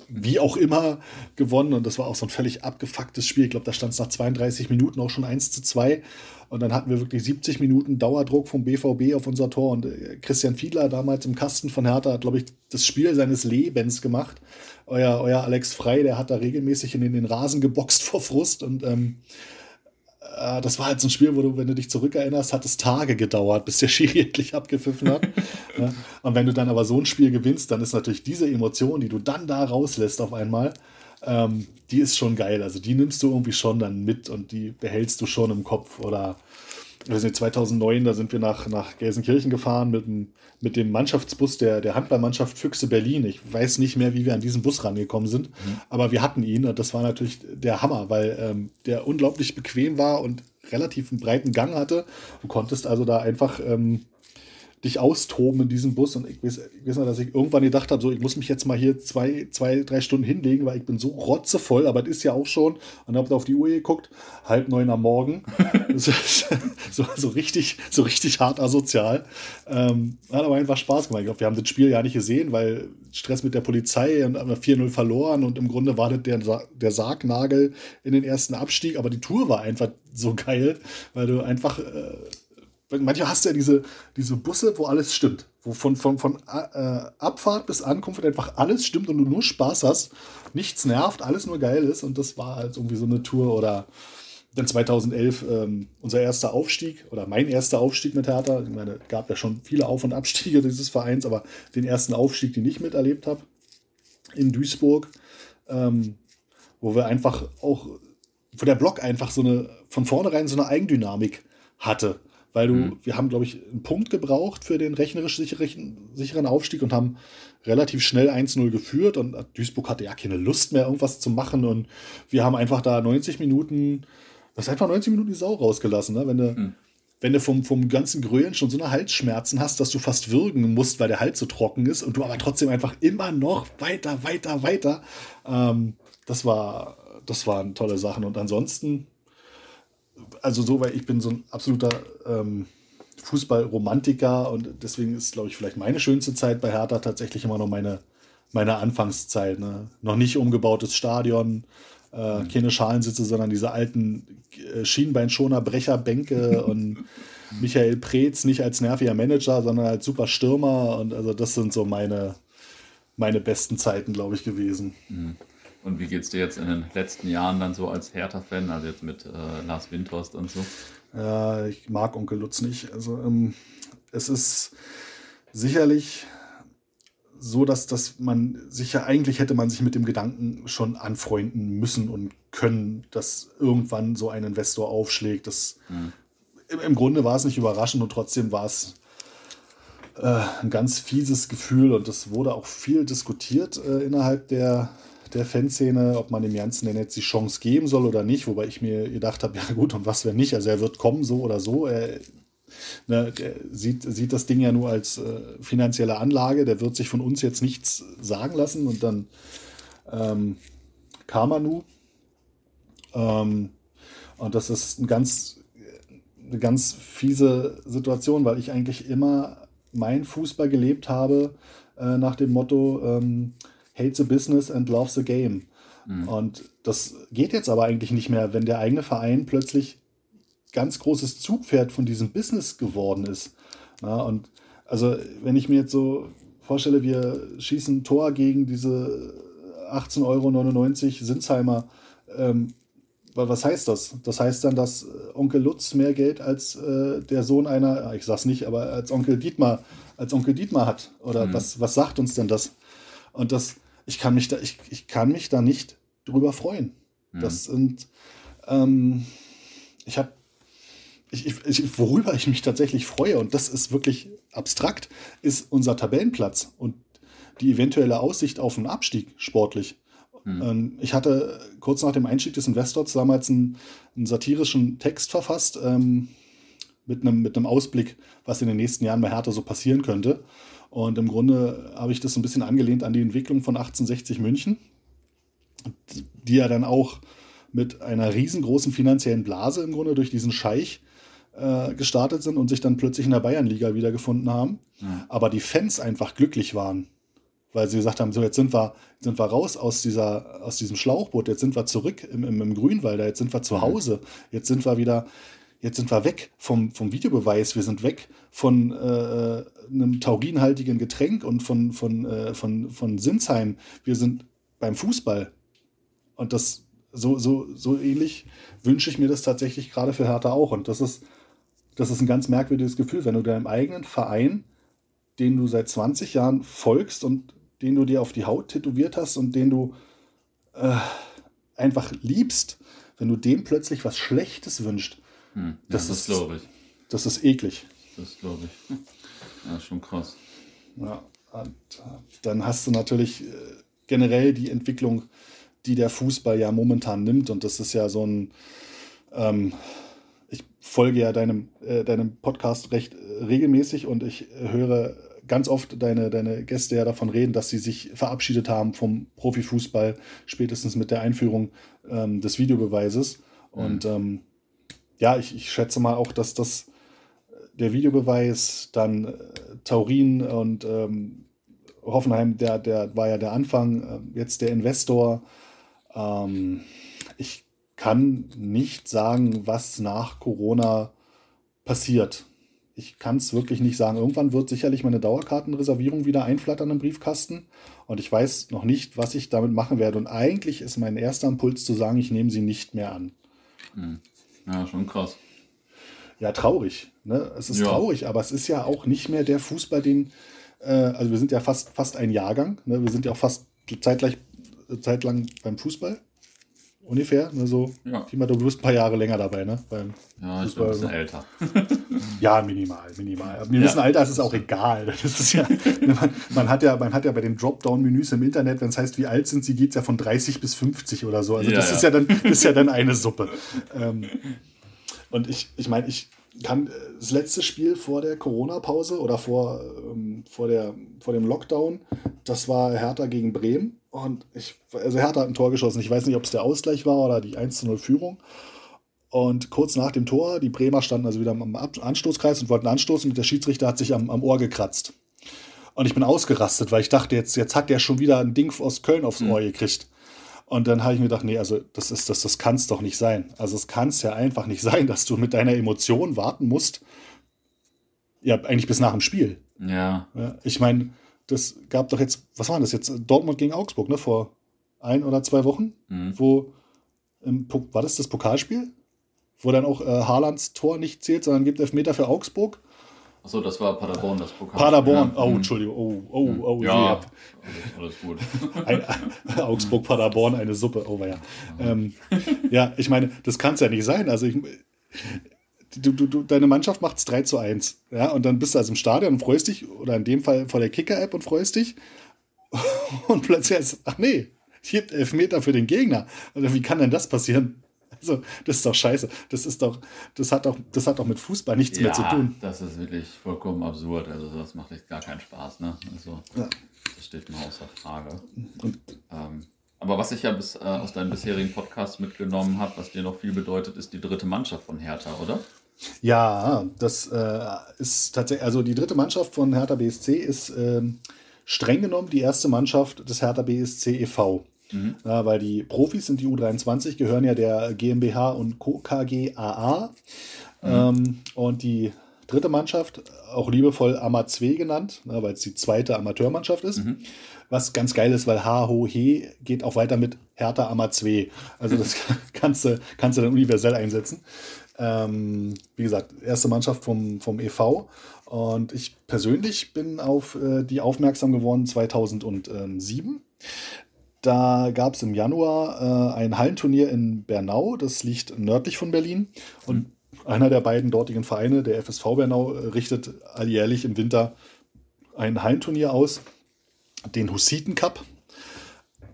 B: wie auch immer gewonnen. Und das war auch so ein völlig abgefucktes Spiel. Ich glaube, da stand es nach 32 Minuten auch schon 1 zu 2. Und dann hatten wir wirklich 70 Minuten Dauerdruck vom BVB auf unser Tor. Und äh, Christian Fiedler, damals im Kasten von Hertha, hat, glaube ich, das Spiel seines Lebens gemacht. Euer, euer Alex Frei, der hat da regelmäßig in den Rasen geboxt *laughs* vor Frust. Und ähm, äh, das war halt so ein Spiel, wo du, wenn du dich zurückerinnerst, hat es Tage gedauert, bis der *laughs* Schiri endlich abgepfiffen hat. ja. *laughs* Und wenn du dann aber so ein Spiel gewinnst, dann ist natürlich diese Emotion, die du dann da rauslässt auf einmal, ähm, die ist schon geil. Also die nimmst du irgendwie schon dann mit und die behältst du schon im Kopf. Oder wir sind 2009, da sind wir nach, nach Gelsenkirchen gefahren mit dem, mit dem Mannschaftsbus der, der Handballmannschaft Füchse Berlin. Ich weiß nicht mehr, wie wir an diesen Bus rangekommen sind, mhm. aber wir hatten ihn und das war natürlich der Hammer, weil ähm, der unglaublich bequem war und relativ einen breiten Gang hatte. Du konntest also da einfach ähm, dich austoben in diesem Bus. Und ich weiß, ich weiß noch, dass ich irgendwann gedacht habe, so, ich muss mich jetzt mal hier zwei, zwei, drei Stunden hinlegen, weil ich bin so rotzevoll, aber das ist ja auch schon. Und habe auf die Uhr geguckt, halb neun am Morgen. *laughs* so, so, richtig, so richtig hart asozial. Ähm, hat aber einfach Spaß gemacht. Ich glaube, wir haben das Spiel ja nicht gesehen, weil Stress mit der Polizei und haben 4-0 verloren und im Grunde war das der, der Sargnagel in den ersten Abstieg, aber die Tour war einfach so geil, weil du einfach äh, manchmal hast du ja diese, diese Busse, wo alles stimmt. Wo von, von, von äh, Abfahrt bis Ankunft einfach alles stimmt und du nur Spaß hast. Nichts nervt, alles nur geil ist. Und das war halt irgendwie so eine Tour. Oder dann 2011 ähm, unser erster Aufstieg oder mein erster Aufstieg mit Hertha. Ich meine, gab ja schon viele Auf- und Abstiege dieses Vereins, aber den ersten Aufstieg, den ich miterlebt habe, in Duisburg, ähm, wo wir einfach auch, wo der Block einfach so eine, von vornherein so eine Eigendynamik hatte weil du, mhm. wir haben, glaube ich, einen Punkt gebraucht für den rechnerisch sicheren, sicheren Aufstieg und haben relativ schnell 1-0 geführt und Duisburg hatte ja keine Lust mehr, irgendwas zu machen und wir haben einfach da 90 Minuten, das ist einfach 90 Minuten die Sau rausgelassen, ne? wenn du, mhm. wenn du vom, vom ganzen Grölen schon so eine Halsschmerzen hast, dass du fast würgen musst, weil der Hals so trocken ist und du aber trotzdem einfach immer noch weiter, weiter, weiter. Ähm, das war, das waren tolle Sachen und ansonsten also so, weil ich bin so ein absoluter ähm, Fußballromantiker und deswegen ist, glaube ich, vielleicht meine schönste Zeit bei Hertha tatsächlich immer noch meine, meine Anfangszeit. Ne? Noch nicht umgebautes Stadion, äh, mhm. keine Schalensitze, sondern diese alten äh, Schienbeinschoner, Brecherbänke *laughs* und Michael Preetz nicht als nerviger Manager, sondern als super Stürmer und also das sind so meine, meine besten Zeiten, glaube ich, gewesen.
A: Mhm. Und wie geht es dir jetzt in den letzten Jahren dann so als Hertha-Fan, also jetzt mit äh, Lars Windhorst und so?
B: Ja, ich mag Onkel Lutz nicht. Also ähm, es ist sicherlich so, dass, dass man sich ja eigentlich hätte man sich mit dem Gedanken schon anfreunden müssen und können, dass irgendwann so ein Investor aufschlägt. Das, mhm. im, im, Grunde war es nicht überraschend und trotzdem war es äh, ein ganz fieses Gefühl und es wurde auch viel diskutiert äh, innerhalb der der Fanszene, ob man dem Janssen denn jetzt die Chance geben soll oder nicht, wobei ich mir gedacht habe, ja gut, und was, wenn nicht? Also er wird kommen, so oder so. Er, ne, sieht, sieht das Ding ja nur als äh, finanzielle Anlage, der wird sich von uns jetzt nichts sagen lassen und dann ähm, Kamanu. Ähm, und das ist ein ganz, eine ganz fiese Situation, weil ich eigentlich immer mein Fußball gelebt habe äh, nach dem Motto, ähm, hate the business and love the game. Mhm. Und das geht jetzt aber eigentlich nicht mehr, wenn der eigene Verein plötzlich ganz großes Zugpferd von diesem Business geworden ist. Ja, und also, wenn ich mir jetzt so vorstelle, wir schießen ein Tor gegen diese 18,99 Euro Sinsheimer, ähm, was heißt das? Das heißt dann, dass äh, Onkel Lutz mehr Geld als äh, der Sohn einer, ich sag's nicht, aber als Onkel Dietmar, als Onkel Dietmar hat. Oder mhm. was, was sagt uns denn das? Und das, ich kann mich da, ich, ich kann mich da nicht drüber freuen. Mhm. Das sind, ähm, ich habe, ich, ich, worüber ich mich tatsächlich freue, und das ist wirklich abstrakt, ist unser Tabellenplatz und die eventuelle Aussicht auf einen Abstieg sportlich. Mhm. ich hatte kurz nach dem Einstieg des Investors damals einen, einen satirischen Text verfasst ähm, mit, einem, mit einem Ausblick, was in den nächsten Jahren bei Hertha so passieren könnte. Und im Grunde habe ich das ein bisschen angelehnt an die Entwicklung von 1860 München, die ja dann auch mit einer riesengroßen finanziellen Blase im Grunde durch diesen Scheich äh, gestartet sind und sich dann plötzlich in der Bayernliga wiedergefunden haben. Mhm. Aber die Fans einfach glücklich waren weil sie gesagt haben, so jetzt sind wir, sind wir raus aus, dieser, aus diesem Schlauchboot, jetzt sind wir zurück im, im, im Grünwalder, jetzt sind wir zu. Hause, jetzt sind wir wieder, jetzt sind wir weg vom, vom Videobeweis, wir sind weg von äh, einem taurinhaltigen Getränk und von, von, äh, von, von Sinsheim, wir sind beim Fußball. Und das so, so, so ähnlich wünsche ich mir das tatsächlich gerade für Hertha auch. Und das ist, das ist ein ganz merkwürdiges Gefühl, wenn du deinem eigenen Verein, den du seit 20 Jahren folgst und den du dir auf die Haut tätowiert hast und den du äh, einfach liebst, wenn du dem plötzlich was Schlechtes wünscht,
A: hm, ja, das, das glaube ich.
B: Das ist eklig.
A: Das glaube ich. *laughs* Ja, schon krass.
B: Ja, und äh, dann hast du natürlich äh, generell die Entwicklung, die der Fußball ja momentan nimmt. Und das ist ja so ein, ähm, ich folge ja deinem, äh, deinem Podcast recht äh, regelmäßig und ich höre ganz oft deine, deine Gäste ja davon reden, dass sie sich verabschiedet haben vom Profifußball, spätestens mit der Einführung ähm, des Videobeweises. Mhm. Und ähm, ja, ich, ich schätze mal auch, dass das äh, der Videobeweis, dann äh, Taurin und ähm, Hoffenheim, der, der war ja der Anfang, äh, jetzt der Investor. Ähm, ich kann nicht sagen, was nach Corona passiert ich kann es wirklich nicht sagen. Irgendwann wird sicherlich meine Dauerkartenreservierung wieder einflattern im Briefkasten. Und ich weiß noch nicht, was ich damit machen werde. Und eigentlich ist mein erster Impuls zu sagen, ich nehme sie nicht mehr an.
A: Hm. Ja, schon krass.
B: Ja, traurig. Ne? Es ist ja. traurig, aber es ist ja auch nicht mehr der Fußball, den. Äh, also, wir sind ja fast, fast ein Jahrgang. Ne? Wir sind ja auch fast zeitgleich, zeitlang beim Fußball ungefähr. Ne, so, ja. du bist ein paar Jahre länger dabei, ne? Beim
A: ja, ich bin ein bisschen älter. *laughs*
B: ja, minimal, minimal. Ab einem gewissen ja. Alter ist es auch egal. Das ist ja, *laughs* man, man, hat ja, man hat ja bei den Dropdown-Menüs im Internet, wenn es heißt, wie alt sind sie, geht es ja von 30 bis 50 oder so. Also ja, das ja. ist ja dann, ist ja dann eine Suppe. Ähm, und ich, ich meine, ich kann das letzte Spiel vor der Corona-Pause oder vor, ähm, vor, der, vor dem Lockdown, das war Hertha gegen Bremen. Und ich, also Hertha hat ein Tor geschossen. Ich weiß nicht, ob es der Ausgleich war oder die 1 0 Führung. Und kurz nach dem Tor, die Bremer standen also wieder am Anstoßkreis und wollten anstoßen und der Schiedsrichter hat sich am, am Ohr gekratzt. Und ich bin ausgerastet, weil ich dachte, jetzt, jetzt hat der schon wieder ein Ding aus Köln aufs mhm. Ohr gekriegt. Und dann habe ich mir gedacht, nee, also das ist das, das kann es doch nicht sein. Also es kann es ja einfach nicht sein, dass du mit deiner Emotion warten musst. Ja, eigentlich bis nach dem Spiel.
A: Ja.
B: ja ich meine, das gab doch jetzt, was war das jetzt? Dortmund gegen Augsburg, ne? Vor ein oder zwei Wochen, mhm. wo im, war das das Pokalspiel? Wo dann auch äh, Haalands Tor nicht zählt, sondern gibt Elfmeter für Augsburg.
A: Achso, das war Paderborn, das Pokal.
B: Paderborn, oh, mhm. Entschuldigung, oh, oh, mhm. oh,
A: ja, alles, gut. *laughs*
B: Ein, Augsburg, Paderborn, eine Suppe, oh, ja. Ähm, ja, ich meine, das kann es ja nicht sein. Also, ich, du, du, du, deine Mannschaft macht es 3 zu 1. Ja, und dann bist du also im Stadion und freust dich, oder in dem Fall vor der Kicker-App und freust dich. *laughs* Und plötzlich ist, ach nee, hier Elfmeter für den Gegner. Also wie kann denn das passieren? Also, das ist doch scheiße. Das ist doch, das hat doch, das hat doch mit Fußball nichts ja, mehr zu tun.
A: Das ist wirklich vollkommen absurd. Also, das macht echt gar keinen Spaß, ne? Also, ja. das steht mal außer Frage. Und, ähm, aber was ich ja bis, äh, aus deinem bisherigen Podcast mitgenommen habe, was dir noch viel bedeutet, ist die dritte Mannschaft von Hertha, oder?
B: Ja, das äh, ist tatsächlich, also die dritte Mannschaft von Hertha BSC ist äh, streng genommen die erste Mannschaft des Hertha BSC e.V. Mhm. Ja, weil die Profis sind die U23, gehören ja der GmbH und Co. KGAA. Mhm. Ähm, und die dritte Mannschaft, auch liebevoll Amazwe genannt, weil es die zweite Amateurmannschaft ist. Mhm. Was ganz geil ist, weil H, Ho, He geht auch weiter mit Hertha Ammer 2. Also das *laughs* kannst du, kannst du dann universell einsetzen. Ähm, wie gesagt, erste Mannschaft vom, vom EV. Und ich persönlich bin auf äh, die aufmerksam geworden 2007. Da gab es im Januar äh, ein Hallenturnier in Bernau, das liegt nördlich von Berlin. Und einer der beiden dortigen Vereine, der FSV Bernau, richtet alljährlich im Winter ein Hallenturnier aus, den Hussiten Cup.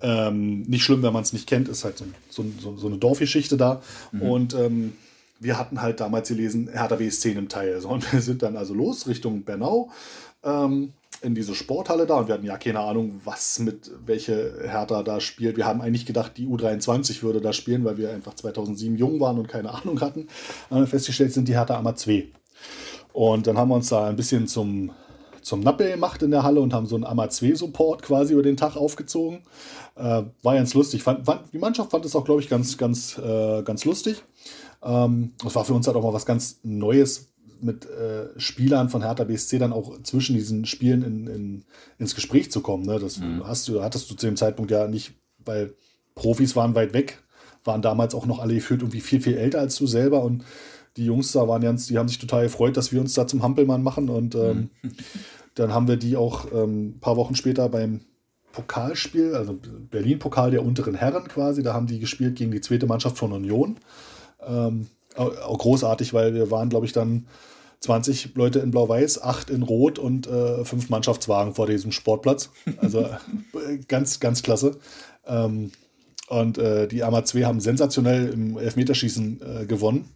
B: Ähm, nicht schlimm, wenn man es nicht kennt, ist halt so, so, so eine Dorfgeschichte da. Mhm. Und ähm, wir hatten halt damals gelesen, Hertha BS10 im Teil. So, und *laughs* wir sind dann also los Richtung Bernau ähm, in diese Sporthalle da und wir hatten ja keine Ahnung, was mit welche Hertha da spielt. Wir haben eigentlich gedacht, die U23 würde da spielen, weil wir einfach 2007 jung waren und keine Ahnung hatten. Dann festgestellt sind die Hertha Ammer 2. Und dann haben wir uns da ein bisschen zum, zum Nappel gemacht in der Halle und haben so einen Ammer 2 Support quasi über den Tag aufgezogen. Äh, war ganz lustig. Fand, fand, die Mannschaft fand es auch, glaube ich, ganz, ganz, äh, ganz lustig. Ähm, das war für uns halt auch mal was ganz Neues, mit äh, Spielern von Hertha BSC dann auch zwischen diesen Spielen in, in, ins Gespräch zu kommen. Ne? Das mhm. hast du, hattest du zu dem Zeitpunkt ja nicht, weil Profis waren weit weg, waren damals auch noch alle gefühlt irgendwie viel, viel älter als du selber und die Jungs da waren ganz, die haben sich total gefreut, dass wir uns da zum Hampelmann machen und ähm, mhm. *laughs* dann haben wir die auch ähm, ein paar Wochen später beim Pokalspiel, also Berlin-Pokal der unteren Herren quasi, da haben die gespielt gegen die zweite Mannschaft von Union. Ähm, auch großartig, weil wir waren, glaube ich, dann 20 Leute in Blau-Weiß, 8 in Rot und äh, fünf Mannschaftswagen vor diesem Sportplatz. Also *laughs* äh, ganz, ganz klasse. Ähm, und äh, die Ama 2 haben sensationell im Elfmeterschießen äh, gewonnen.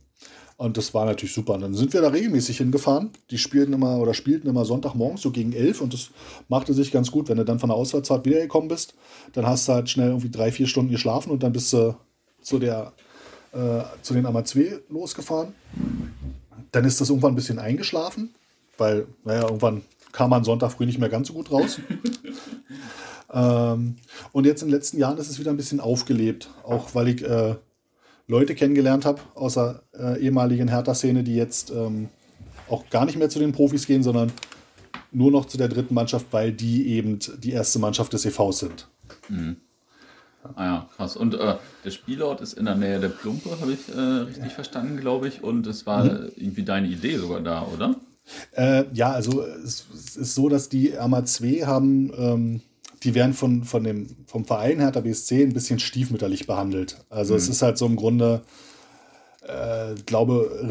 B: Und das war natürlich super. Und dann sind wir da regelmäßig hingefahren. Die spielten immer oder spielten immer Sonntagmorgens so gegen elf und das machte sich ganz gut. Wenn du dann von der Auswärtsfahrt wiedergekommen bist, dann hast du halt schnell irgendwie drei, vier Stunden geschlafen und dann bist du zu der äh, zu den Amazwe losgefahren. Dann ist das irgendwann ein bisschen eingeschlafen, weil, naja, irgendwann kam man Sonntag früh nicht mehr ganz so gut raus. *laughs* ähm, und jetzt in den letzten Jahren ist es wieder ein bisschen aufgelebt, auch weil ich äh, Leute kennengelernt habe aus der äh, ehemaligen Hertha-Szene, die jetzt ähm, auch gar nicht mehr zu den Profis gehen, sondern nur noch zu der dritten Mannschaft, weil die eben die erste Mannschaft des EVs sind. Mhm.
A: Ah ja, krass. Und äh, der Spielort ist in der Nähe der Plumpe, habe ich äh, richtig verstanden, glaube ich. Und es war mhm. irgendwie deine Idee sogar da, oder?
B: Äh, ja, also es, es, ist so, dass die AMA 2 haben, ähm, die werden von, von dem, vom Verein Hertha BSC ein bisschen stiefmütterlich behandelt. Also mhm. es ist halt so im Grunde, äh, glaube,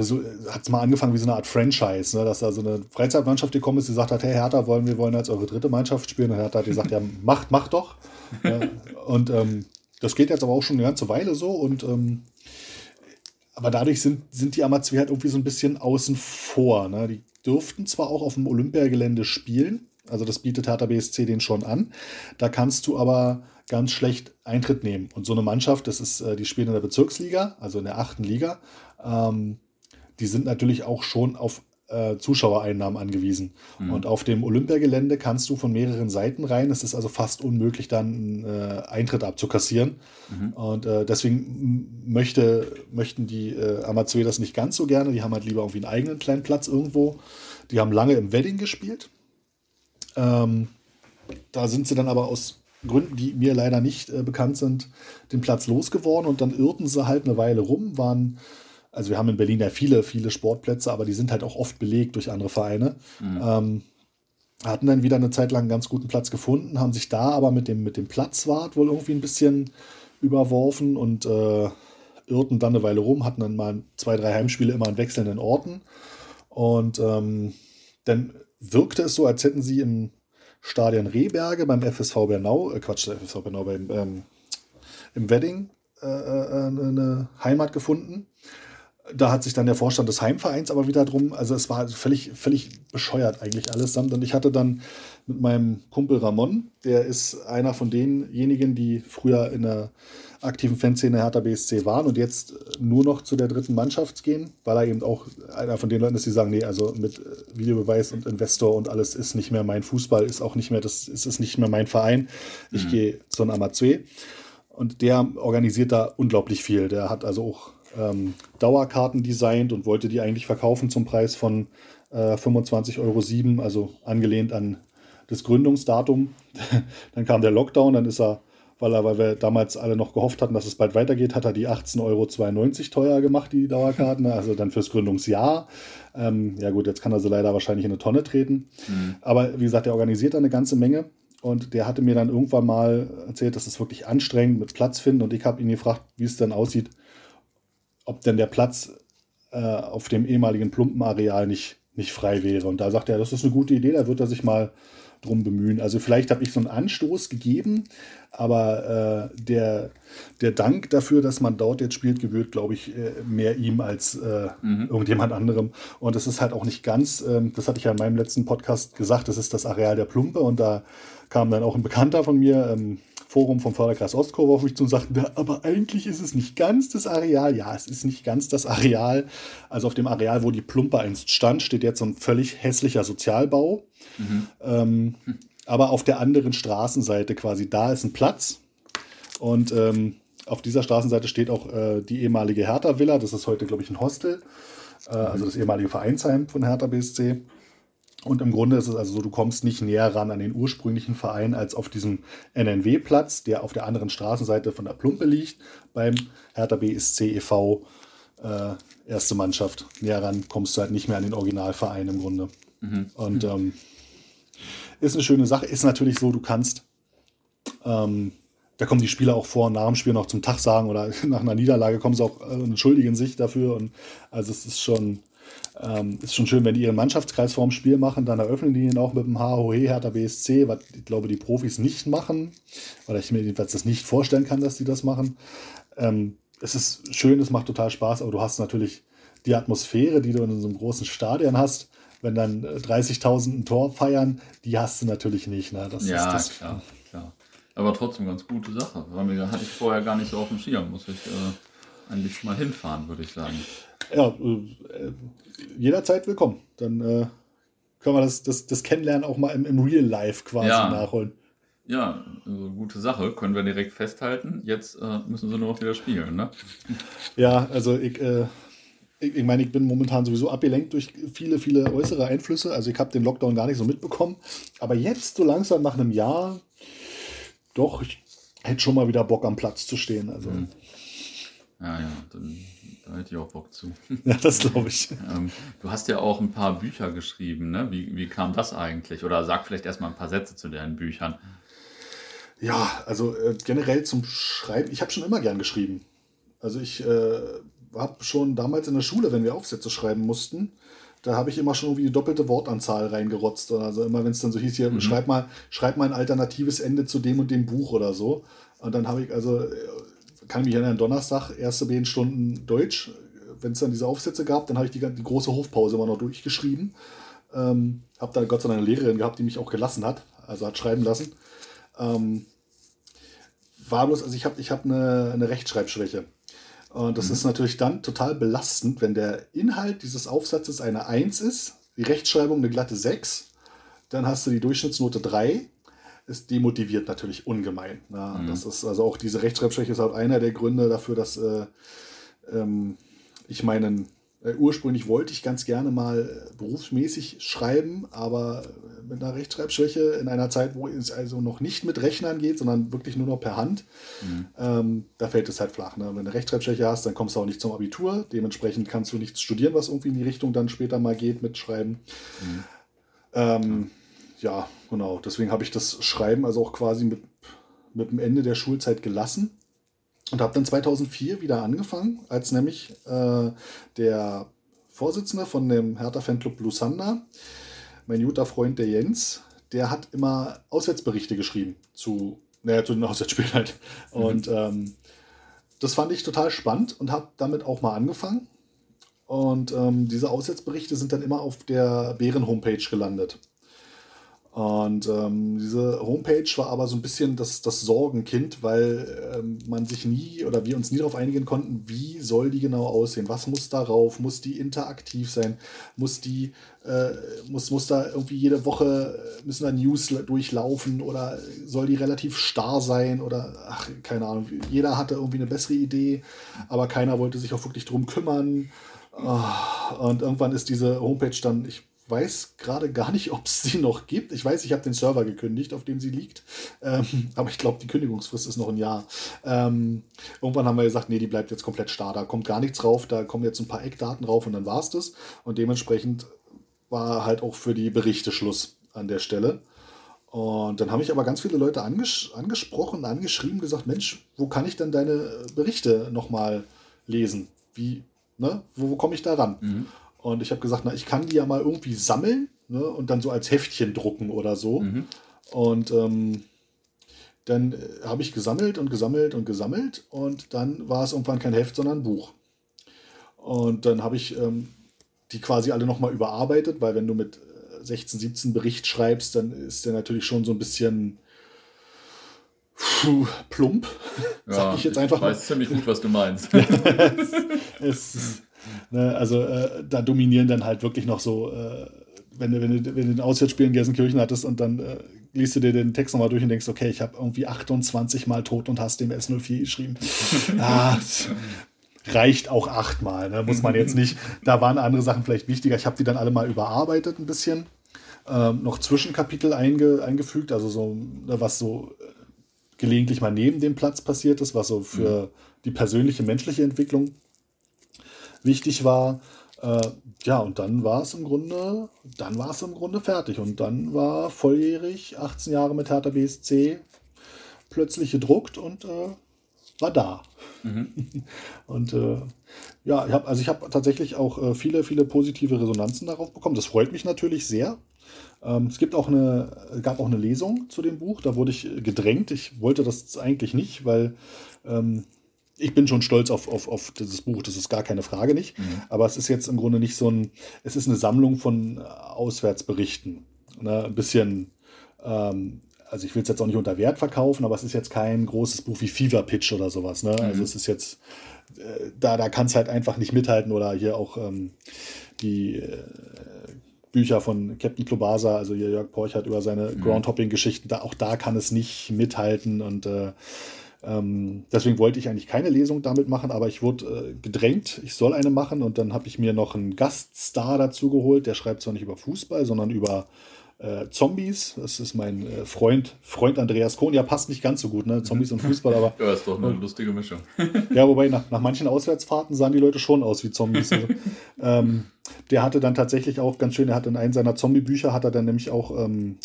B: hat es mal angefangen wie so eine Art Franchise, ne? dass da so eine Freizeitmannschaft gekommen ist, die gesagt hat, hey Hertha, wollen wir wollen als eure dritte Mannschaft spielen. Und Hertha hat gesagt, ja, *laughs* macht, macht doch. ja, und ähm, das geht jetzt aber auch schon eine ganze Weile so und ähm, aber dadurch sind, sind die Amazon halt irgendwie so ein bisschen außen vor. Ne? Die dürften zwar auch auf dem Olympiagelände spielen, also das bietet Hertha BSC den schon an. Da kannst du aber ganz schlecht Eintritt nehmen. Und so eine Mannschaft, das ist, äh, die spielen in der Bezirksliga, also in der achten Liga, ähm, die sind natürlich auch schon auf äh, Zuschauereinnahmen angewiesen. Mhm. Und auf dem Olympiagelände kannst du von mehreren Seiten rein. Es ist also fast unmöglich, dann äh, Eintritt abzukassieren. Mhm. Und äh, deswegen möchte, möchten die äh, Amateur das nicht ganz so gerne. Die haben halt lieber irgendwie einen eigenen kleinen Platz irgendwo. Die haben lange im Wedding gespielt. Ähm, da sind sie dann aber aus Gründen, die mir leider nicht äh, bekannt sind, den Platz losgeworden und dann irrten sie halt eine Weile rum, waren also wir haben in Berlin ja viele, viele Sportplätze, aber die sind halt auch oft belegt durch andere Vereine. Mhm. Ähm, hatten dann wieder eine Zeit lang einen ganz guten Platz gefunden, haben sich da aber mit dem, mit dem Platzwart wohl irgendwie ein bisschen überworfen und äh, irrten dann eine Weile rum, hatten dann mal zwei, drei Heimspiele immer an wechselnden Orten. Und ähm, dann wirkte es so, als hätten sie im Stadion Rehberge beim FSV Bernau, äh Quatsch, der FSV Bernau, beim, ähm, im Wedding äh, äh, eine Heimat gefunden da hat sich dann der Vorstand des Heimvereins aber wieder drum, also es war völlig, völlig bescheuert eigentlich alles. Und ich hatte dann mit meinem Kumpel Ramon, der ist einer von denjenigen, die früher in der aktiven Fanszene Hertha BSC waren und jetzt nur noch zu der dritten Mannschaft gehen, weil er eben auch einer von den Leuten ist, die sagen, nee, also mit Videobeweis und Investor und alles ist nicht mehr mein Fußball, ist auch nicht mehr, das ist, ist nicht mehr mein Verein. Ich mhm. gehe zu einem Amazue. Und der organisiert da unglaublich viel. Der hat also auch ähm, Dauerkarten designt und wollte die eigentlich verkaufen zum Preis von äh, 25,07 Euro, also angelehnt an das Gründungsdatum. *laughs* dann kam der Lockdown, dann ist er, weil, er, weil wir damals alle noch gehofft hatten, dass es bald weitergeht, hat er die 18,92 Euro teuer gemacht, die Dauerkarten, *laughs* also dann fürs Gründungsjahr. Ähm, ja gut, jetzt kann er sie leider wahrscheinlich in eine Tonne treten. Mhm. Aber wie gesagt, er organisiert da eine ganze Menge. Und der hatte mir dann irgendwann mal erzählt, dass es wirklich anstrengend mit Platz finden. Und ich habe ihn gefragt, wie es denn aussieht, ob denn der Platz äh, auf dem ehemaligen Plumpenareal nicht, nicht frei wäre. Und da sagt er, das ist eine gute Idee, da wird er sich mal drum bemühen. Also vielleicht habe ich so einen Anstoß gegeben, aber äh, der, der Dank dafür, dass man dort jetzt spielt, gebührt, glaube ich, äh, mehr ihm als äh, mhm. irgendjemand anderem. Und das ist halt auch nicht ganz, ähm, das hatte ich ja in meinem letzten Podcast gesagt, das ist das Areal der Plumpe und da kam dann auch ein Bekannter von mir, ähm, Forum vom Förderkreis Ostkurve auf mich zu und sagten, aber eigentlich ist es nicht ganz das Areal. Ja, es ist nicht ganz das Areal. Also auf dem Areal, wo die Plumpe einst stand, steht jetzt so ein völlig hässlicher Sozialbau. Mhm. Ähm, aber auf der anderen Straßenseite quasi, da ist ein Platz. Und ähm, auf dieser Straßenseite steht auch äh, die ehemalige Hertha-Villa. Das ist heute, glaube ich, ein Hostel. Äh, also das ehemalige Vereinsheim von Hertha BSC. Und im Grunde ist es also so, du kommst nicht näher ran an den ursprünglichen Verein als auf diesem NNW-Platz, der auf der anderen Straßenseite von der Plumpe liegt, beim Hertha BSC e.V. Äh, erste Mannschaft. Näher ran kommst du halt nicht mehr an den Originalverein im Grunde. Mhm. Und ähm, ist eine schöne Sache. Ist natürlich so, du kannst, ähm, da kommen die Spieler auch vor, nach dem Spiel noch zum Tag sagen oder *laughs* nach einer Niederlage kommen sie auch äh, und entschuldigen sich dafür. Und also es ist schon ähm, ist schon schön, wenn die ihren Mannschaftskreis vorm Spiel machen, dann eröffnen die ihn auch mit dem HOE Hertha BSC, was ich glaube, die Profis nicht machen, weil ich mir jedenfalls das nicht vorstellen kann, dass die das machen. Ähm, es ist schön, es macht total Spaß, aber du hast natürlich die Atmosphäre, die du in so einem großen Stadion hast, wenn dann 30.000 ein Tor feiern, die hast du natürlich nicht. Ne?
A: Das ja, das klar, klar. Aber trotzdem ganz gute Sache. Hatte ich vorher gar nicht so auf dem Schirm, muss ich äh, eigentlich mal hinfahren, würde ich sagen
B: ja, äh, jederzeit willkommen. Dann äh, können wir das, das, das Kennenlernen auch mal im, im Real Life quasi ja. nachholen.
A: Ja, also gute Sache, können wir direkt festhalten. Jetzt äh, müssen sie nur noch wieder spielen, ne?
B: Ja, also ich, äh, ich, ich meine, ich bin momentan sowieso abgelenkt durch viele, viele äußere Einflüsse. Also ich habe den Lockdown gar nicht so mitbekommen. Aber jetzt so langsam nach einem Jahr, doch, ich hätte schon mal wieder Bock am Platz zu stehen. Also. Mhm.
A: Ja, ja, dann da hätte ich auch Bock zu. *laughs*
B: Ja, das glaube ich.
A: Ähm, du hast ja auch ein paar Bücher geschrieben, ne? Wie, wie kam das eigentlich? Oder sag vielleicht erstmal ein paar Sätze zu deinen Büchern.
B: Ja, also äh, generell zum Schreiben, ich habe schon immer gern geschrieben. Also ich äh, habe schon damals in der Schule, wenn wir Aufsätze schreiben mussten, da habe ich immer schon irgendwie die doppelte Wortanzahl reingerotzt. Also immer, wenn es dann so hieß, hier, mhm. schreib, mal, schreib mal ein alternatives Ende zu dem und dem Buch oder so. Und dann habe ich also äh, kann ich mich erinnern, Donnerstag, erste beiden Stunden Deutsch. Wenn es dann diese Aufsätze gab, dann habe ich die, die, große Hofpause immer noch durchgeschrieben. Ähm, habe dann Gott sei Dank eine Lehrerin gehabt, die mich auch gelassen hat, also hat schreiben lassen. Ähm, war bloß, also ich habe ich hab eine, eine Rechtschreibschwäche. Und das mhm. ist natürlich dann total belastend, wenn der Inhalt dieses Aufsatzes eine 1 ist, die Rechtschreibung eine glatte 6, dann hast du die Durchschnittsnote 3 es demotiviert natürlich ungemein. Ne? Mhm. Das ist also auch diese Rechtschreibschwäche ist halt einer der Gründe dafür, dass äh, ähm, ich meinen äh, ursprünglich wollte ich ganz gerne mal berufsmäßig schreiben, aber mit einer Rechtschreibschwäche in einer Zeit, wo es also noch nicht mit Rechnern geht, sondern wirklich nur noch per Hand, mhm. ähm, da fällt es halt flach. Ne? Wenn du eine Rechtschreibschwäche hast, dann kommst du auch nicht zum Abitur. Dementsprechend kannst du nichts studieren, was irgendwie in die Richtung dann später mal geht mit Schreiben. Mhm. Ähm, ja, genau. Deswegen habe ich das Schreiben also auch quasi mit, mit dem Ende der Schulzeit gelassen und habe dann 2004 wieder angefangen, als nämlich äh, der Vorsitzende von dem Hertha-Fanclub Lusander, mein guter Freund der Jens, der hat immer Auswärtsberichte geschrieben zu, naja, zu den Auswärtsspielen halt. Mhm. Und ähm, das fand ich total spannend und habe damit auch mal angefangen. Und ähm, diese Auswärtsberichte sind dann immer auf der Bären-Homepage gelandet. Und ähm, diese Homepage war aber so ein bisschen das, das Sorgenkind, weil ähm, man sich nie oder wir uns nie darauf einigen konnten, wie soll die genau aussehen, was muss darauf, muss die interaktiv sein, muss die, äh, muss, muss da irgendwie jede Woche, äh, müssen da News durchlaufen oder soll die relativ starr sein oder ach, keine Ahnung, jeder hatte irgendwie eine bessere Idee, aber keiner wollte sich auch wirklich drum kümmern. Oh, und irgendwann ist diese Homepage dann, ich weiß gerade gar nicht, *laughs* ob es sie noch gibt. Ich weiß, ich habe den Server gekündigt, auf dem sie liegt. Ähm, aber ich glaube, die Kündigungsfrist ist noch ein Jahr. Ähm, irgendwann haben wir gesagt, nee, die bleibt jetzt komplett starr. Da kommt gar nichts drauf. Da kommen jetzt ein paar Eckdaten drauf und dann war es das. Und dementsprechend war halt auch für die Berichte Schluss an der Stelle. Und dann habe ich aber ganz viele Leute anges angesprochen, angeschrieben, gesagt, Mensch, wo kann ich denn deine Berichte nochmal lesen? Wie, ne? Wo, wo komme ich da ran? Mhm. Und ich habe gesagt, na, ich kann die ja mal irgendwie sammeln ne, und dann so als Heftchen drucken oder so. Mhm. Und ähm, dann äh, habe ich gesammelt und gesammelt und gesammelt und dann war es irgendwann kein Heft, sondern ein Buch. Und dann habe ich ähm, die quasi alle nochmal überarbeitet, weil wenn du mit 16, äh, 17 Bericht schreibst, dann ist der natürlich schon so ein bisschen puh, plump. *laughs*
A: Ja, Sag ich jetzt einfach ich weiß mal. ziemlich gut, was du meinst. *laughs*
B: es, es, Ne, also äh, da dominieren dann halt wirklich noch so, äh, wenn, du, wenn, du, wenn du ein Auswärtsspiel in Gelsenkirchen hattest und dann äh, liest du dir den Text nochmal durch und denkst, okay, ich habe irgendwie 28 Mal Tod und Hass dem S04 geschrieben. *laughs* ah, reicht auch achtmal, ne? muss man jetzt nicht. Da waren andere Sachen vielleicht wichtiger. Ich habe die dann alle mal überarbeitet ein bisschen. Ähm, noch Zwischenkapitel einge, eingefügt, also so, ne, was so äh, gelegentlich mal neben dem Platz passiert ist, was so für mhm. die persönliche menschliche Entwicklung wichtig war. Äh, ja, und dann war es im Grunde, dann war es im Grunde fertig. Und dann war volljährig, 18 Jahre mit Hertha BSC, plötzlich gedruckt und äh, war da. Mhm. *laughs* Und äh, ja, ich hab, also ich habe tatsächlich auch äh, viele, viele positive Resonanzen darauf bekommen. Das freut mich natürlich sehr. Ähm, es gibt auch eine, gab auch eine Lesung zu dem Buch, da wurde ich gedrängt. Ich wollte das eigentlich nicht, weil ähm, ich bin schon stolz auf, auf, auf dieses Buch, das ist gar keine Frage nicht. Mhm. Aber es ist jetzt im Grunde nicht so ein, es ist eine Sammlung von Auswärtsberichten. Ne? Ein bisschen, ähm, also ich will es jetzt auch nicht unter Wert verkaufen, aber es ist jetzt kein großes Buch wie Fever Pitch oder sowas. Ne? Also mhm. Also es ist jetzt, äh, da, da kann es halt einfach nicht mithalten oder hier auch ähm, die äh, Bücher von Captain Klobasa, also hier Jörg Porch über seine mhm. Groundhopping-Geschichten, da, auch da kann es nicht mithalten und äh, ähm, deswegen wollte ich eigentlich keine Lesung damit machen, aber ich wurde äh, gedrängt, ich soll eine machen und dann habe ich mir noch einen Gaststar dazu geholt, der schreibt zwar nicht über Fußball, sondern über äh, Zombies. Das ist mein äh, Freund, Freund Andreas Kohn. Ja, passt nicht ganz so gut, ne? Zombies und Fußball, aber. *laughs*
A: Ja, ist doch eine lustige Mischung.
B: ja, wobei nach, nach manchen Auswärtsfahrten sahen die Leute schon aus wie Zombies. Also, *laughs* ähm, der hatte dann tatsächlich auch ganz schön, er hat in einem seiner Zombie-Bücher, hat er dann nämlich auch ähm,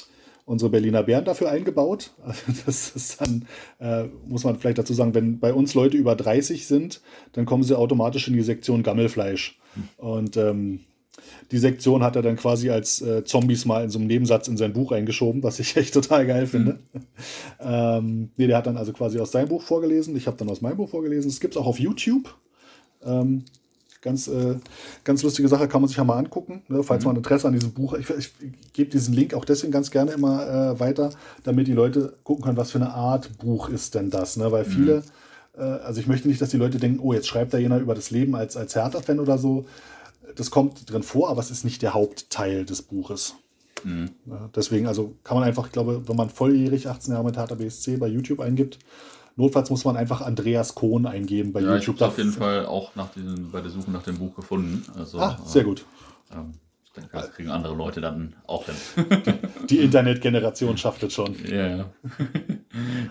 B: unsere Berliner Bären dafür eingebaut. *laughs* Das ist dann, äh, muss man vielleicht dazu sagen, wenn bei uns Leute über 30 sind, dann kommen sie automatisch in die Sektion Gammelfleisch. Und ähm, die Sektion hat er dann quasi als äh, Zombies mal in so einem Nebensatz in sein Buch eingeschoben, was ich *laughs* echt total geil finde. Mhm. ähm, nee, der hat dann also quasi aus seinem Buch vorgelesen. Ich habe dann aus meinem Buch vorgelesen. Es gibt es auch auf YouTube. Ähm, Ganz, äh, ganz lustige Sache, kann man sich ja mal angucken, ne, falls mhm. man Interesse an diesem Buch. Ich, ich, gebe diesen Link auch deswegen ganz gerne immer äh, weiter, damit die Leute gucken können, was für eine Art Buch ist denn das. Ne? Weil viele, mhm. äh, also ich möchte nicht, dass die Leute denken, oh, jetzt schreibt da jemand über das Leben als, als Hertha-Fan oder so. Das kommt drin vor, aber es ist nicht der Hauptteil des Buches. Mhm. Ja, deswegen, also kann man einfach, ich glaube, wenn man volljährig 18 Jahre mit Hertha BSC bei YouTube eingibt, Notfalls muss man einfach Andreas Kohn eingeben bei ja, YouTube.
A: Ich habe auf jeden Fall auch nach diesen, bei der Suche nach dem Buch gefunden. Also,
B: ah, sehr gut.
A: Ähm, ich denke, das kriegen andere Leute dann auch hin. *laughs*
B: Die Internetgeneration schafft es schon.
A: Ja, ja.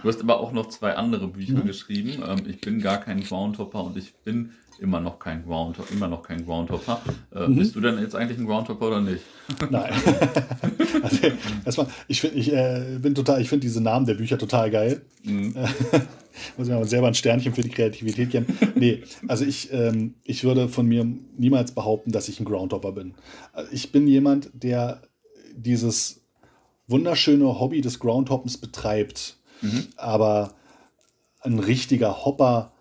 A: Du hast aber auch noch zwei andere Bücher mhm. geschrieben. Ähm, ich bin gar kein Groundhopper und ich bin immer noch kein Groundhopper. Immer noch kein Groundhopper. Äh, mhm. Bist du denn jetzt eigentlich ein Groundhopper oder nicht? *laughs*
B: Nein. *laughs* also, erstmal, ich, find, ich äh, bin total, ich finde diese Namen der Bücher total geil. Mhm. *laughs* Muss ich mir selber ein Sternchen für die Kreativität geben. Nee, also ich, ähm, ich würde von mir niemals behaupten, dass ich ein Groundhopper bin. Ich bin jemand, der dieses wunderschöne Hobby des Groundhoppens betreibt. Mhm. Aber ein richtiger Hopper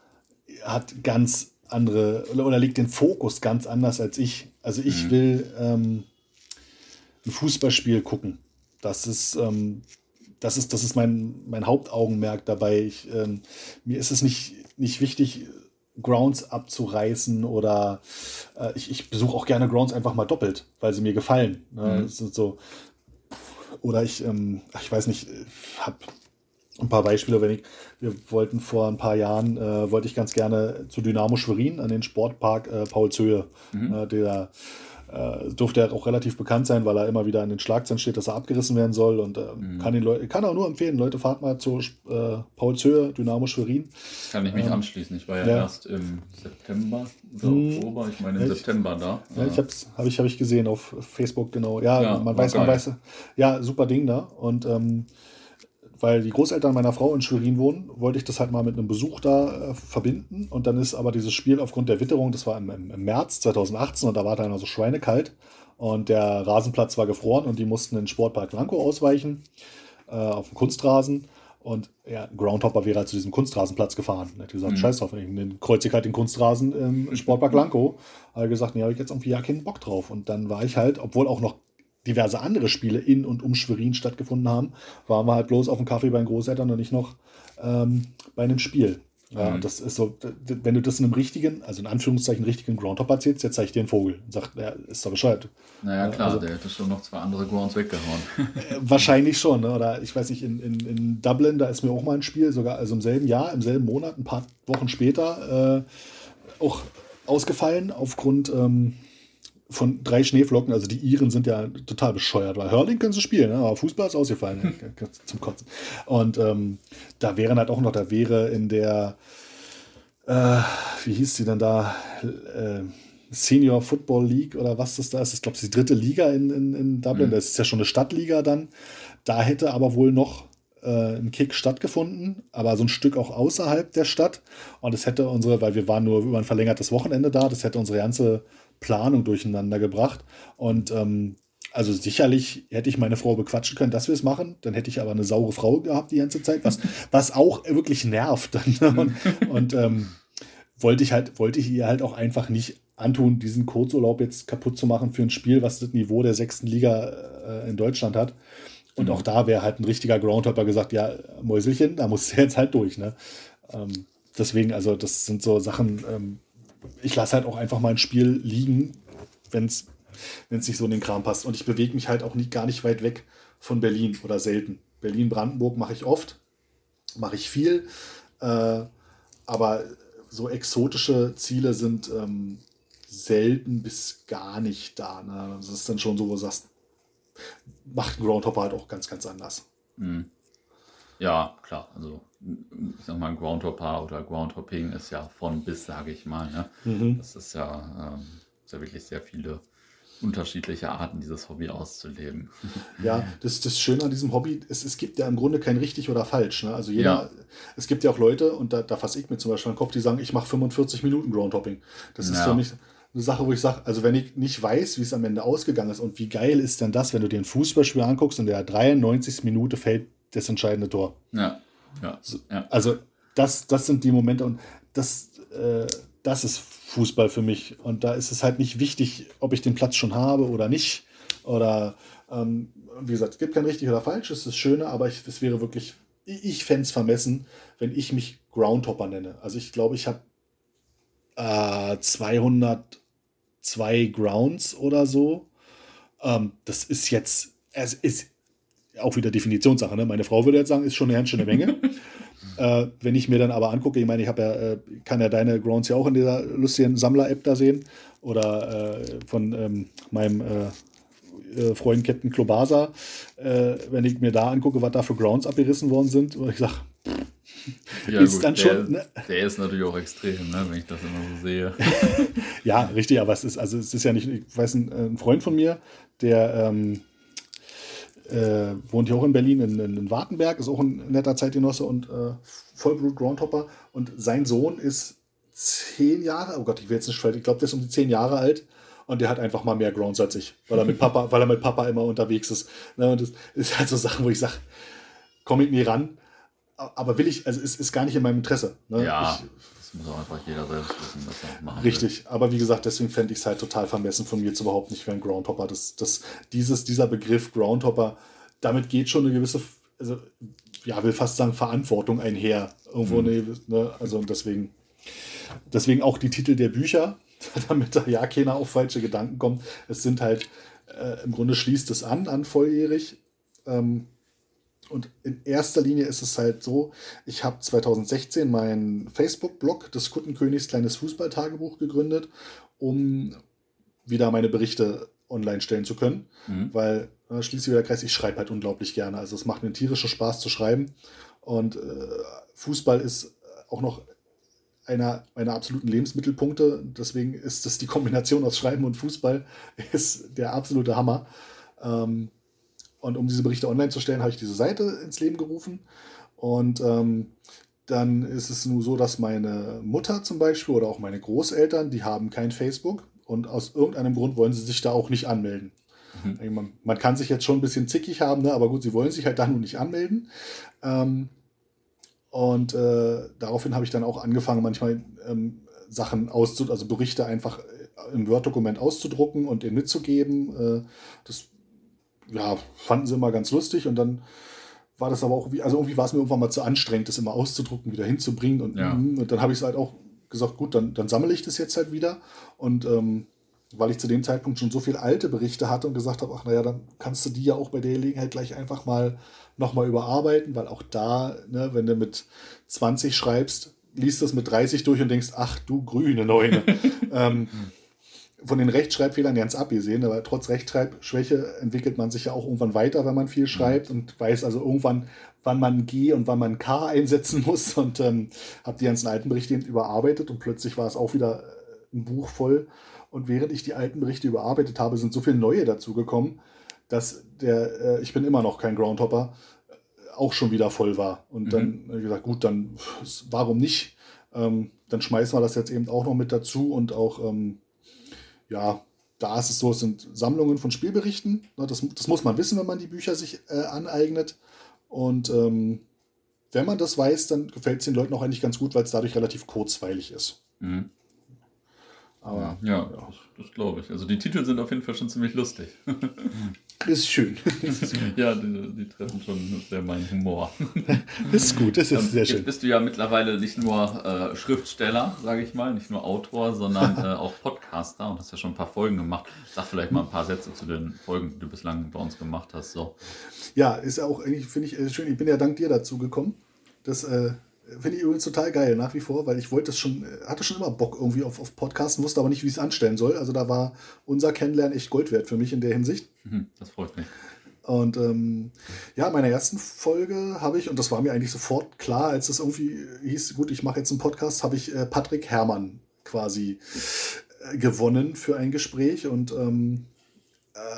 B: hat ganz andere oder legt den Fokus ganz anders als ich. Also ich mhm. will ähm, ein Fußballspiel gucken. Das ist, ähm, das ist, das ist mein, mein Hauptaugenmerk dabei. Ich, ähm, mir ist es nicht, nicht wichtig, Grounds abzureißen oder äh, ich, ich besuche auch gerne Grounds einfach mal doppelt, weil sie mir gefallen. Ne? Mhm. so, oder ich, ähm, ich weiß nicht, habe ein paar Beispiele, wenn ich, wir wollten vor ein paar Jahren, äh, wollte ich ganz gerne zu Dynamo Schwerin an den Sportpark äh, Paul Zöhe, mhm. äh, der äh, durfte er auch relativ bekannt sein, weil er immer wieder in den Schlagzeilen steht, dass er abgerissen werden soll. Und äh, mhm. kann, den Leute, kann auch nur empfehlen, Leute, fahrt mal zu äh, Paul Zöhe, Dynamo Schwerin.
A: Kann ich mich ähm, anschließen. Ich war ja, ja, erst im September oder mhm. Oktober, ich meine im ja, September da.
B: Ja, ich habe hab ich, hab ich gesehen auf Facebook, genau. Ja, ja man weiß, geil. man weiß. Ja, super Ding da. Und ähm, weil die Großeltern meiner Frau in Schwerin wohnen, wollte ich das halt mal mit einem Besuch da äh, verbinden. Und dann ist aber dieses Spiel aufgrund der Witterung, das war im, im, März 2018 und da war dann also schweinekalt. Und der Rasenplatz war gefroren und die mussten in den Sportpark Blanco ausweichen äh, auf dem Kunstrasen. Und ja, Groundhopper wäre halt zu diesem Kunstrasenplatz gefahren. Er hat gesagt, mhm. scheiß drauf, dann kreuze ich halt den Kunstrasen im Sportpark Blanco. Hat er gesagt, nee, habe ich jetzt irgendwie ja keinen Bock drauf. Und dann war ich halt, obwohl auch noch diverse andere Spiele in und um Schwerin stattgefunden haben, waren wir halt bloß auf dem Kaffee bei den Großeltern und nicht noch ähm, bei einem Spiel. Ja, mhm. das ist so, wenn du das in einem richtigen, also in Anführungszeichen richtigen Groundhopper erzählst, jetzt zeige ich dir einen Vogel und sagt, ja, ist doch Bescheid.
A: Naja, klar, also, der hätte schon noch zwei andere Grounds weggehauen. *laughs*
B: Äh, wahrscheinlich schon, ne? oder ich weiß nicht, in, in, in Dublin, da ist mir auch mal ein Spiel, sogar also im selben Jahr, im selben Monat, ein paar Wochen später, äh, auch ausgefallen aufgrund ähm, von drei Schneeflocken, also die Iren sind ja total bescheuert, weil Hurling können sie spielen, ne? aber Fußball ist ausgefallen, *laughs* zum Kotzen. Und ähm, da wären halt auch noch, da wäre in der, äh, wie hieß sie denn da, äh, Senior Football League oder was das da ist, ich glaube, das ist die dritte Liga in, in, in Dublin, mhm. das ist ja schon eine Stadtliga dann. Da hätte aber wohl noch äh, ein Kick stattgefunden, aber so ein Stück auch außerhalb der Stadt. Und es hätte unsere, weil wir waren nur über ein verlängertes Wochenende da, das hätte unsere ganze Planung durcheinander gebracht. Und ähm, also sicherlich hätte ich meine Frau bequatschen können, dass wir es machen. Dann hätte ich aber eine saure Frau gehabt die ganze Zeit, was, *laughs* was auch wirklich nervt. und, *laughs* und ähm, wollte ich halt, wollte ich ihr halt auch einfach nicht antun, diesen Kurzurlaub jetzt kaputt zu machen für ein Spiel, was das Niveau der sechsten Liga äh, in Deutschland hat. Und mhm. auch da wäre halt ein richtiger Groundhopper gesagt, ja, Mäuselchen, da muss du *laughs* jetzt halt durch. Ne? Ähm, deswegen, also das sind so Sachen, ähm, ich lasse halt auch einfach mal ein Spiel liegen, wenn es nicht so in den Kram passt. Und ich bewege mich halt auch nicht, gar nicht weit weg von Berlin oder selten. Berlin-Brandenburg mache ich oft, mache ich viel. Äh, aber so exotische Ziele sind ähm, selten bis gar nicht da. Ne? Das ist dann schon so, wo du sagst, macht ein Groundhopper halt auch ganz, ganz anders. Mhm.
A: Ja, klar. Also ich sag mal, Groundhopper oder Groundhopping ist ja von bis, sage ich mal. Ne? Mhm. Das ist ja, ähm, ist ja wirklich sehr viele unterschiedliche Arten, dieses Hobby auszuleben. *laughs*
B: Ja, das, das Schöne an diesem Hobby ist, es gibt ja im Grunde kein richtig oder falsch. Ne? Also jeder, ja. es gibt ja auch Leute, und da, da fasse ich mir zum Beispiel den Kopf, die sagen, ich mache 45 Minuten Groundhopping. Das ist ja. für mich eine Sache, wo ich sage, also wenn ich nicht weiß, wie es am Ende ausgegangen ist und wie geil ist denn das, wenn du dir ein Fußballspiel anguckst und der 93. Minute fällt das entscheidende Tor.
A: Ja. Ja, ja.
B: Also das, das sind die Momente und das, äh, das ist Fußball für mich. Und da ist es halt nicht wichtig, ob ich den Platz schon habe oder nicht. Oder ähm, wie gesagt, es gibt kein richtig oder falsch, es ist das Schöne, aber es wäre wirklich, ich, ich fände es vermessen, wenn ich mich Groundhopper nenne. Also ich glaube, ich habe äh, 202 Grounds oder so. Ähm, das ist jetzt, es ist auch wieder Definitionssache. Ne? Meine Frau würde jetzt sagen, ist schon eine ganz schöne Menge. *laughs* äh, wenn ich mir dann aber angucke, ich meine, ich ja, äh, kann ja deine Grounds ja auch in dieser lustigen Sammler-App da sehen. Oder äh, von ähm, meinem äh, äh, Freund Captain Klobasa, äh, wenn ich mir da angucke, was da für Grounds abgerissen worden sind, und ich sage,
A: ja, ist gut, dann der, schon. Ne? Der ist natürlich auch extrem, ne, wenn ich das immer so sehe. *laughs*
B: ja, richtig, aber es ist, also es ist ja nicht, ich weiß, ein, ein Freund von mir, der ähm, äh, wohnt hier auch in Berlin, in, in, Wartenberg, ist auch ein netter Zeitgenosse und äh, Vollblut Groundhopper. Und sein Sohn ist zehn Jahre, oh Gott, ich will jetzt nicht ich glaube, der ist um die zehn Jahre alt. Und der hat einfach mal mehr Grounds als ich, weil er mit Papa, weil er mit Papa immer unterwegs ist. Ne, und das ist halt so Sachen, wo ich sage, komme ich nie ran. Aber will ich, also es ist gar nicht in meinem Interesse. Ne?
A: Ja. Ich, das muss auch einfach jeder selbst wissen, was er machen
B: Richtig, will. aber wie gesagt, deswegen fände ich es halt total vermessen von mir zu überhaupt nicht für einen Groundhopper. Das, das, dieses, dieser Begriff Groundhopper, damit geht schon eine gewisse, also ja, will fast sagen, Verantwortung einher. Irgendwo, mhm. ne, also deswegen, deswegen auch die Titel der Bücher, *laughs* damit da ja keiner auf falsche Gedanken kommt. Es sind halt, äh, im Grunde schließt es an, an volljährig. Ähm, und in erster Linie ist es halt so, ich habe 2016 meinen Facebook-Blog des Kuttenkönigs kleines Fußballtagebuch gegründet, um wieder meine Berichte online stellen zu können, mhm. weil äh, schließlich wieder Kreis, ich schreibe halt unglaublich gerne. Also es macht mir tierische Spaß zu schreiben und äh, Fußball ist auch noch einer meiner absoluten Lebensmittelpunkte. Deswegen ist das die Kombination aus Schreiben und Fußball *laughs* ist der absolute Hammer. Ähm, und um diese Berichte online zu stellen, habe ich diese Seite ins Leben gerufen. Und ähm, dann ist es nur so, dass meine Mutter zum Beispiel oder auch meine Großeltern, die haben kein Facebook und aus irgendeinem Grund wollen sie sich da auch nicht anmelden. Mhm. Man, man, kann sich jetzt schon ein bisschen zickig haben, ne? aber gut, sie wollen sich halt da nur nicht anmelden. Ähm, und äh, daraufhin habe ich dann auch angefangen, manchmal ähm, Sachen auszudrucken, also Berichte einfach äh, im Word-Dokument auszudrucken und ihnen mitzugeben. Äh, das ja, fanden sie immer ganz lustig und dann war das aber auch, wie, also irgendwie war es mir irgendwann mal zu anstrengend, das immer auszudrucken, wieder hinzubringen und, ja. und dann habe ich es halt auch gesagt, gut, dann, dann sammle ich das jetzt halt wieder und ähm, weil ich zu dem Zeitpunkt schon so viele alte Berichte hatte und gesagt habe, ach naja, dann kannst du die ja auch bei der Gelegenheit gleich einfach mal nochmal überarbeiten, weil auch da, ne, wenn du mit 20 schreibst, liest das mit 30 durch und denkst, ach du grüne Neune. *laughs* ähm, von den Rechtschreibfehlern ganz abgesehen, aber trotz Rechtschreibschwäche entwickelt man sich ja auch irgendwann weiter, wenn man viel schreibt und weiß also irgendwann, wann man G und wann man K einsetzen *laughs* muss und ähm, habe die ganzen alten Berichte überarbeitet und plötzlich war es auch wieder ein Buch voll und während ich die alten Berichte überarbeitet habe, sind so viele neue dazugekommen, dass der, äh, ich bin immer noch kein Groundhopper, äh, auch schon wieder voll war. Und mhm. dann habe ich gesagt, gut, dann warum nicht? Ähm, dann schmeißen wir das jetzt eben auch noch mit dazu und auch, ähm, ja, da ist es so, es sind Sammlungen von Spielberichten. Das, das muss man wissen, wenn man die Bücher sich äh, aneignet. Und ähm, wenn man das weiß, dann gefällt es den Leuten auch eigentlich ganz gut, weil es dadurch relativ kurzweilig ist. Mhm.
A: Aber, ja, ja. das, das glaube ich. Also die Titel sind auf jeden Fall schon ziemlich lustig. *laughs*
B: ist schön. *laughs*
A: ja, die, die, treffen schon sehr meinen Humor.
B: Das *laughs* ist gut, das ist ähm, sehr schön.
A: Jetzt bist du ja mittlerweile nicht nur äh, Schriftsteller, sage ich mal, nicht nur Autor, sondern *laughs* äh, auch Podcaster und hast ja schon ein paar Folgen gemacht. Sag vielleicht mal ein paar Sätze zu den Folgen, die du bislang bei uns gemacht hast. So.
B: Ja, ist ja auch eigentlich, finde ich, äh, schön. Ich bin ja dank dir dazu gekommen. Das äh, Finde ich übrigens total geil, nach wie vor, weil ich wollte das schon, hatte schon immer Bock irgendwie auf, auf Podcasten, wusste aber nicht, wie es anstellen soll. Also da war unser Kennenlernen echt Gold wert für mich in der Hinsicht.
A: Mhm, das freut mich.
B: Und ähm, ja, in meiner ersten Folge habe ich, und das war mir eigentlich sofort klar, als es irgendwie hieß, gut, ich mache jetzt einen Podcast, habe ich äh, Patrick Herrmann quasi äh, gewonnen für ein Gespräch. Und ähm, äh,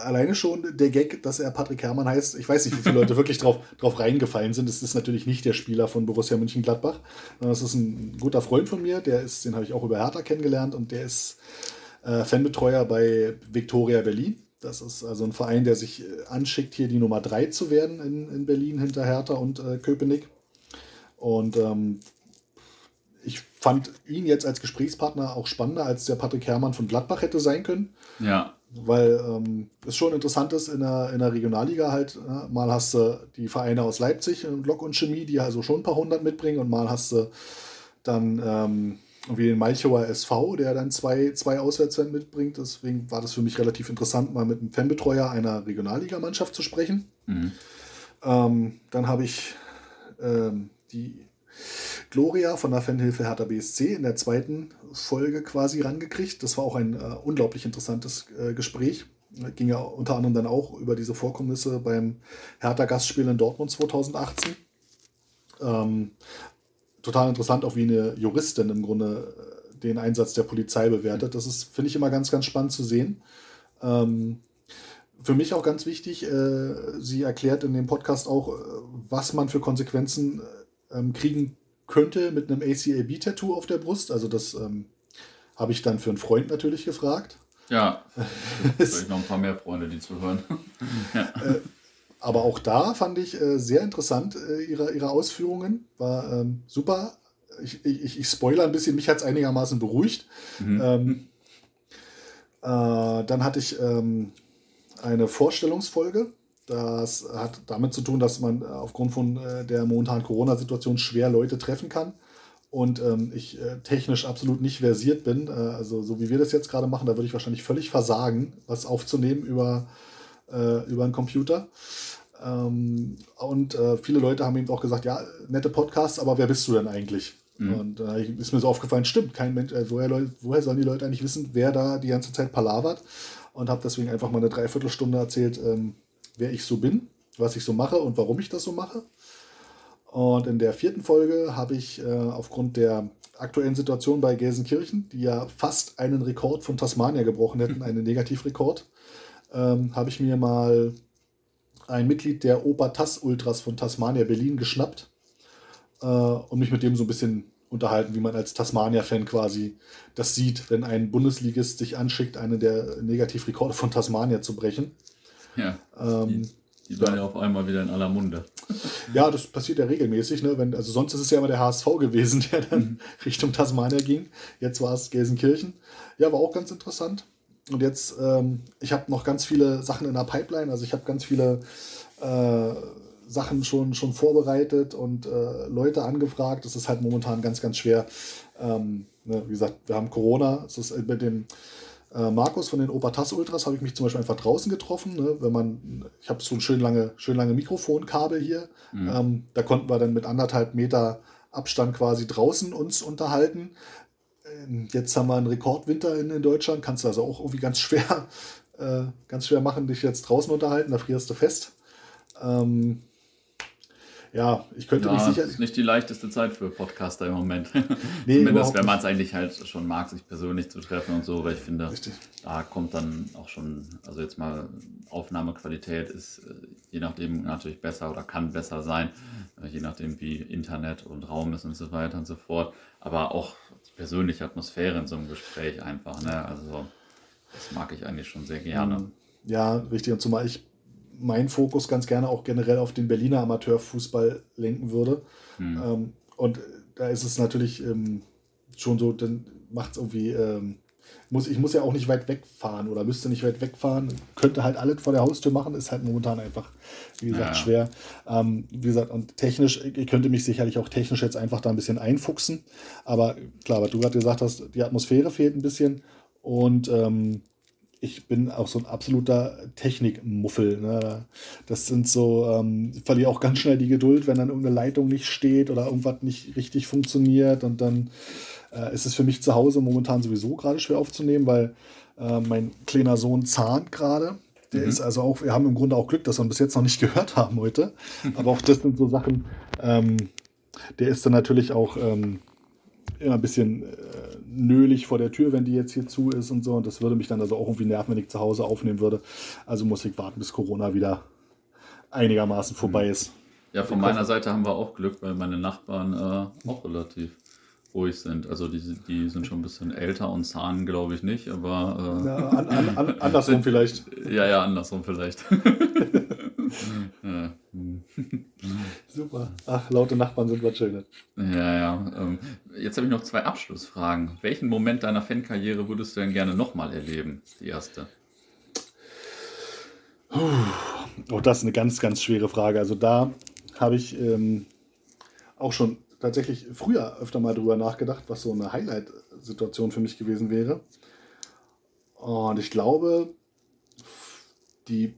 B: alleine schon der Gag, dass er Patrick Herrmann heißt, ich weiß nicht, wie viele Leute wirklich drauf, drauf reingefallen sind. Das ist natürlich nicht der Spieler von Borussia Mönchengladbach. Das ist ein guter Freund von mir, der ist, den habe ich auch über Hertha kennengelernt und der ist äh, Fanbetreuer bei Viktoria Berlin. Das ist also ein Verein, der sich äh, anschickt, hier die Nummer 3 zu werden in, in Berlin hinter Hertha und äh, Köpenick. Und ähm, ich fand ihn jetzt als Gesprächspartner auch spannender, als der Patrick Herrmann von Gladbach hätte sein können.
A: Ja.
B: Weil ähm, es schon interessant ist in der, in der Regionalliga halt, ne? mal hast du die Vereine aus Leipzig, Lok und Chemie, die also schon ein paar hundert mitbringen und mal hast du dann ähm, wie den Malchower SV, der dann zwei, zwei Auswärtsfans mitbringt. Deswegen war das für mich relativ interessant, mal mit einem Fanbetreuer einer Regionalligamannschaft zu sprechen. Mhm. Ähm, dann habe ich ähm, die Gloria von der Fanhilfe Hertha BSC in der zweiten Folge quasi rangekriegt. Das war auch ein äh, unglaublich interessantes äh, Gespräch. Ging ja unter anderem dann auch über diese Vorkommnisse beim Hertha-Gastspiel in Dortmund 2018. Ähm, total interessant, auch wie eine Juristin im Grunde äh, den Einsatz der Polizei bewertet. Das ist, finde ich, immer ganz, ganz spannend zu sehen. Ähm, für mich auch ganz wichtig, äh, sie erklärt in dem Podcast auch, äh, was man für Konsequenzen ähm, kriegen könnte mit einem ACAB-Tattoo auf der Brust. Also das ähm, habe ich dann für einen Freund natürlich gefragt.
A: Ja, *laughs* vielleicht noch ein paar mehr Freunde, die zuhören. *laughs*
B: ja. äh, aber auch da fand ich äh, sehr interessant äh, ihre, ihre Ausführungen. War ähm, super. Ich, ich, ich spoiler ein bisschen, mich hat es einigermaßen beruhigt. Mhm. Ähm, äh, dann hatte ich ähm, eine Vorstellungsfolge das hat damit zu tun, dass man äh, aufgrund von äh, der momentanen Corona-Situation schwer Leute treffen kann. Und ähm, ich äh, technisch absolut nicht versiert bin. Äh, also so wie wir das jetzt gerade machen, da würde ich wahrscheinlich völlig versagen, was aufzunehmen über, äh, über einen Computer. Ähm, und äh, viele Leute haben eben auch gesagt, ja, nette Podcasts, aber wer bist du denn eigentlich? Mhm. Und da äh, ist mir so aufgefallen, stimmt, kein Mensch, woher, woher sollen die Leute eigentlich wissen, wer da die ganze Zeit palavert? Und habe deswegen einfach mal eine Dreiviertelstunde erzählt, ähm, wer ich so bin, was ich so mache und warum ich das so mache. Und in der vierten Folge habe ich äh, aufgrund der aktuellen Situation bei Gelsenkirchen, die ja fast einen Rekord von Tasmania gebrochen hätten, *laughs* einen Negativrekord, ähm, habe ich mir mal ein Mitglied der Opa Tass Ultras von Tasmania Berlin geschnappt äh, und mich mit dem so ein bisschen unterhalten, wie man als Tasmania-Fan quasi das sieht, wenn ein Bundesligist sich anschickt, einen der Negativrekorde von Tasmania zu brechen.
A: Ja. Ähm, die, die waren ja. ja auf einmal wieder in aller Munde. *laughs*
B: Ja, das passiert ja regelmäßig. Ne? Wenn, also sonst ist es ja immer der HSV gewesen, *laughs* der dann mhm. Richtung Tasmania ging. Jetzt war es Gelsenkirchen. Ja, war auch ganz interessant. Und jetzt, ähm, ich habe noch ganz viele Sachen in der Pipeline. Also ich habe ganz viele äh, Sachen schon, schon vorbereitet und äh, Leute angefragt. Das ist halt momentan ganz, ganz schwer. Ähm, ne? Wie gesagt, wir haben Corona. Es ist mit dem äh, Markus von den Obertass Ultras habe ich mich zum Beispiel einfach draußen getroffen. Ne? Wenn man, ich habe so ein schön lange, schön lange Mikrofonkabel hier. Mhm. Ähm, da konnten wir dann mit anderthalb Meter Abstand quasi draußen uns unterhalten. Ähm, jetzt haben wir einen Rekordwinter in, in Deutschland. Kannst du also auch irgendwie ganz schwer, *laughs* äh, ganz schwer machen, dich jetzt draußen unterhalten. Da frierst du fest. Ähm, ja, ich könnte ja, mich sicher.
A: ist nicht die leichteste Zeit für Podcaster im Moment. *laughs* Nee, Zumindest, wenn man es eigentlich halt schon mag, sich persönlich zu treffen und so, weil ich finde, Richtig. da kommt dann auch schon, also jetzt mal Aufnahmequalität ist äh, je nachdem natürlich besser oder kann besser sein, äh, je nachdem wie Internet und Raum ist und so weiter und so fort. Aber auch die persönliche Atmosphäre in so einem Gespräch einfach, ne? Also das mag ich eigentlich schon sehr gerne.
B: Ja, richtig. Und zumal ich meinen Fokus ganz gerne auch generell auf den Berliner Amateurfußball lenken würde. Mhm. Ähm, und da ist es natürlich ähm, schon so, dann macht es irgendwie, ähm, muss, ich muss ja auch nicht weit wegfahren oder müsste nicht weit wegfahren, könnte halt alles vor der Haustür machen, ist halt momentan einfach, wie gesagt, ja. schwer. Ähm, wie gesagt, und technisch, ich könnte mich sicherlich auch technisch jetzt einfach da ein bisschen einfuchsen, aber klar, was du gerade gesagt hast, die Atmosphäre fehlt ein bisschen und ähm, ich bin auch so ein absoluter Technikmuffel. Ne? Das sind so, ähm, ich verliere auch ganz schnell die Geduld, wenn dann irgendeine Leitung nicht steht oder irgendwas nicht richtig funktioniert. Und dann äh, ist es für mich zu Hause momentan sowieso gerade schwer aufzunehmen, weil äh, mein kleiner Sohn zahnt gerade. Der mhm. ist also auch, wir haben im Grunde auch Glück, dass wir ihn bis jetzt noch nicht *laughs* gehört haben heute. Aber auch das sind so Sachen, ähm, der ist dann natürlich auch ähm, immer ein bisschen äh, nölig vor der Tür, wenn die jetzt hier zu ist und so. Und das würde mich dann also auch irgendwie nerven, wenn ich zu Hause aufnehmen würde. Also muss ich warten, bis Corona wieder einigermaßen vorbei mhm. ist.
A: Ja, von meiner Seite haben wir auch Glück, weil meine Nachbarn äh, auch relativ ruhig sind. Also die, die sind schon ein bisschen älter und zahnen, glaube ich, nicht, aber. Äh, ja, an, an, an, andersrum *laughs* sind, vielleicht. Ja, ja, andersrum vielleicht. *laughs*
B: ja. Super. Ach, laute Nachbarn sind was Schönes.
A: Ja, ja. Ähm, jetzt habe ich noch zwei Abschlussfragen. Welchen Moment deiner Fankarriere würdest du denn gerne nochmal erleben? Das ist die erste.
B: Oh, das ist eine ganz, ganz schwere Frage. Also da habe ich ähm, auch schon tatsächlich früher öfter mal drüber nachgedacht, was so eine Highlight-Situation für mich gewesen wäre. Und ich glaube, die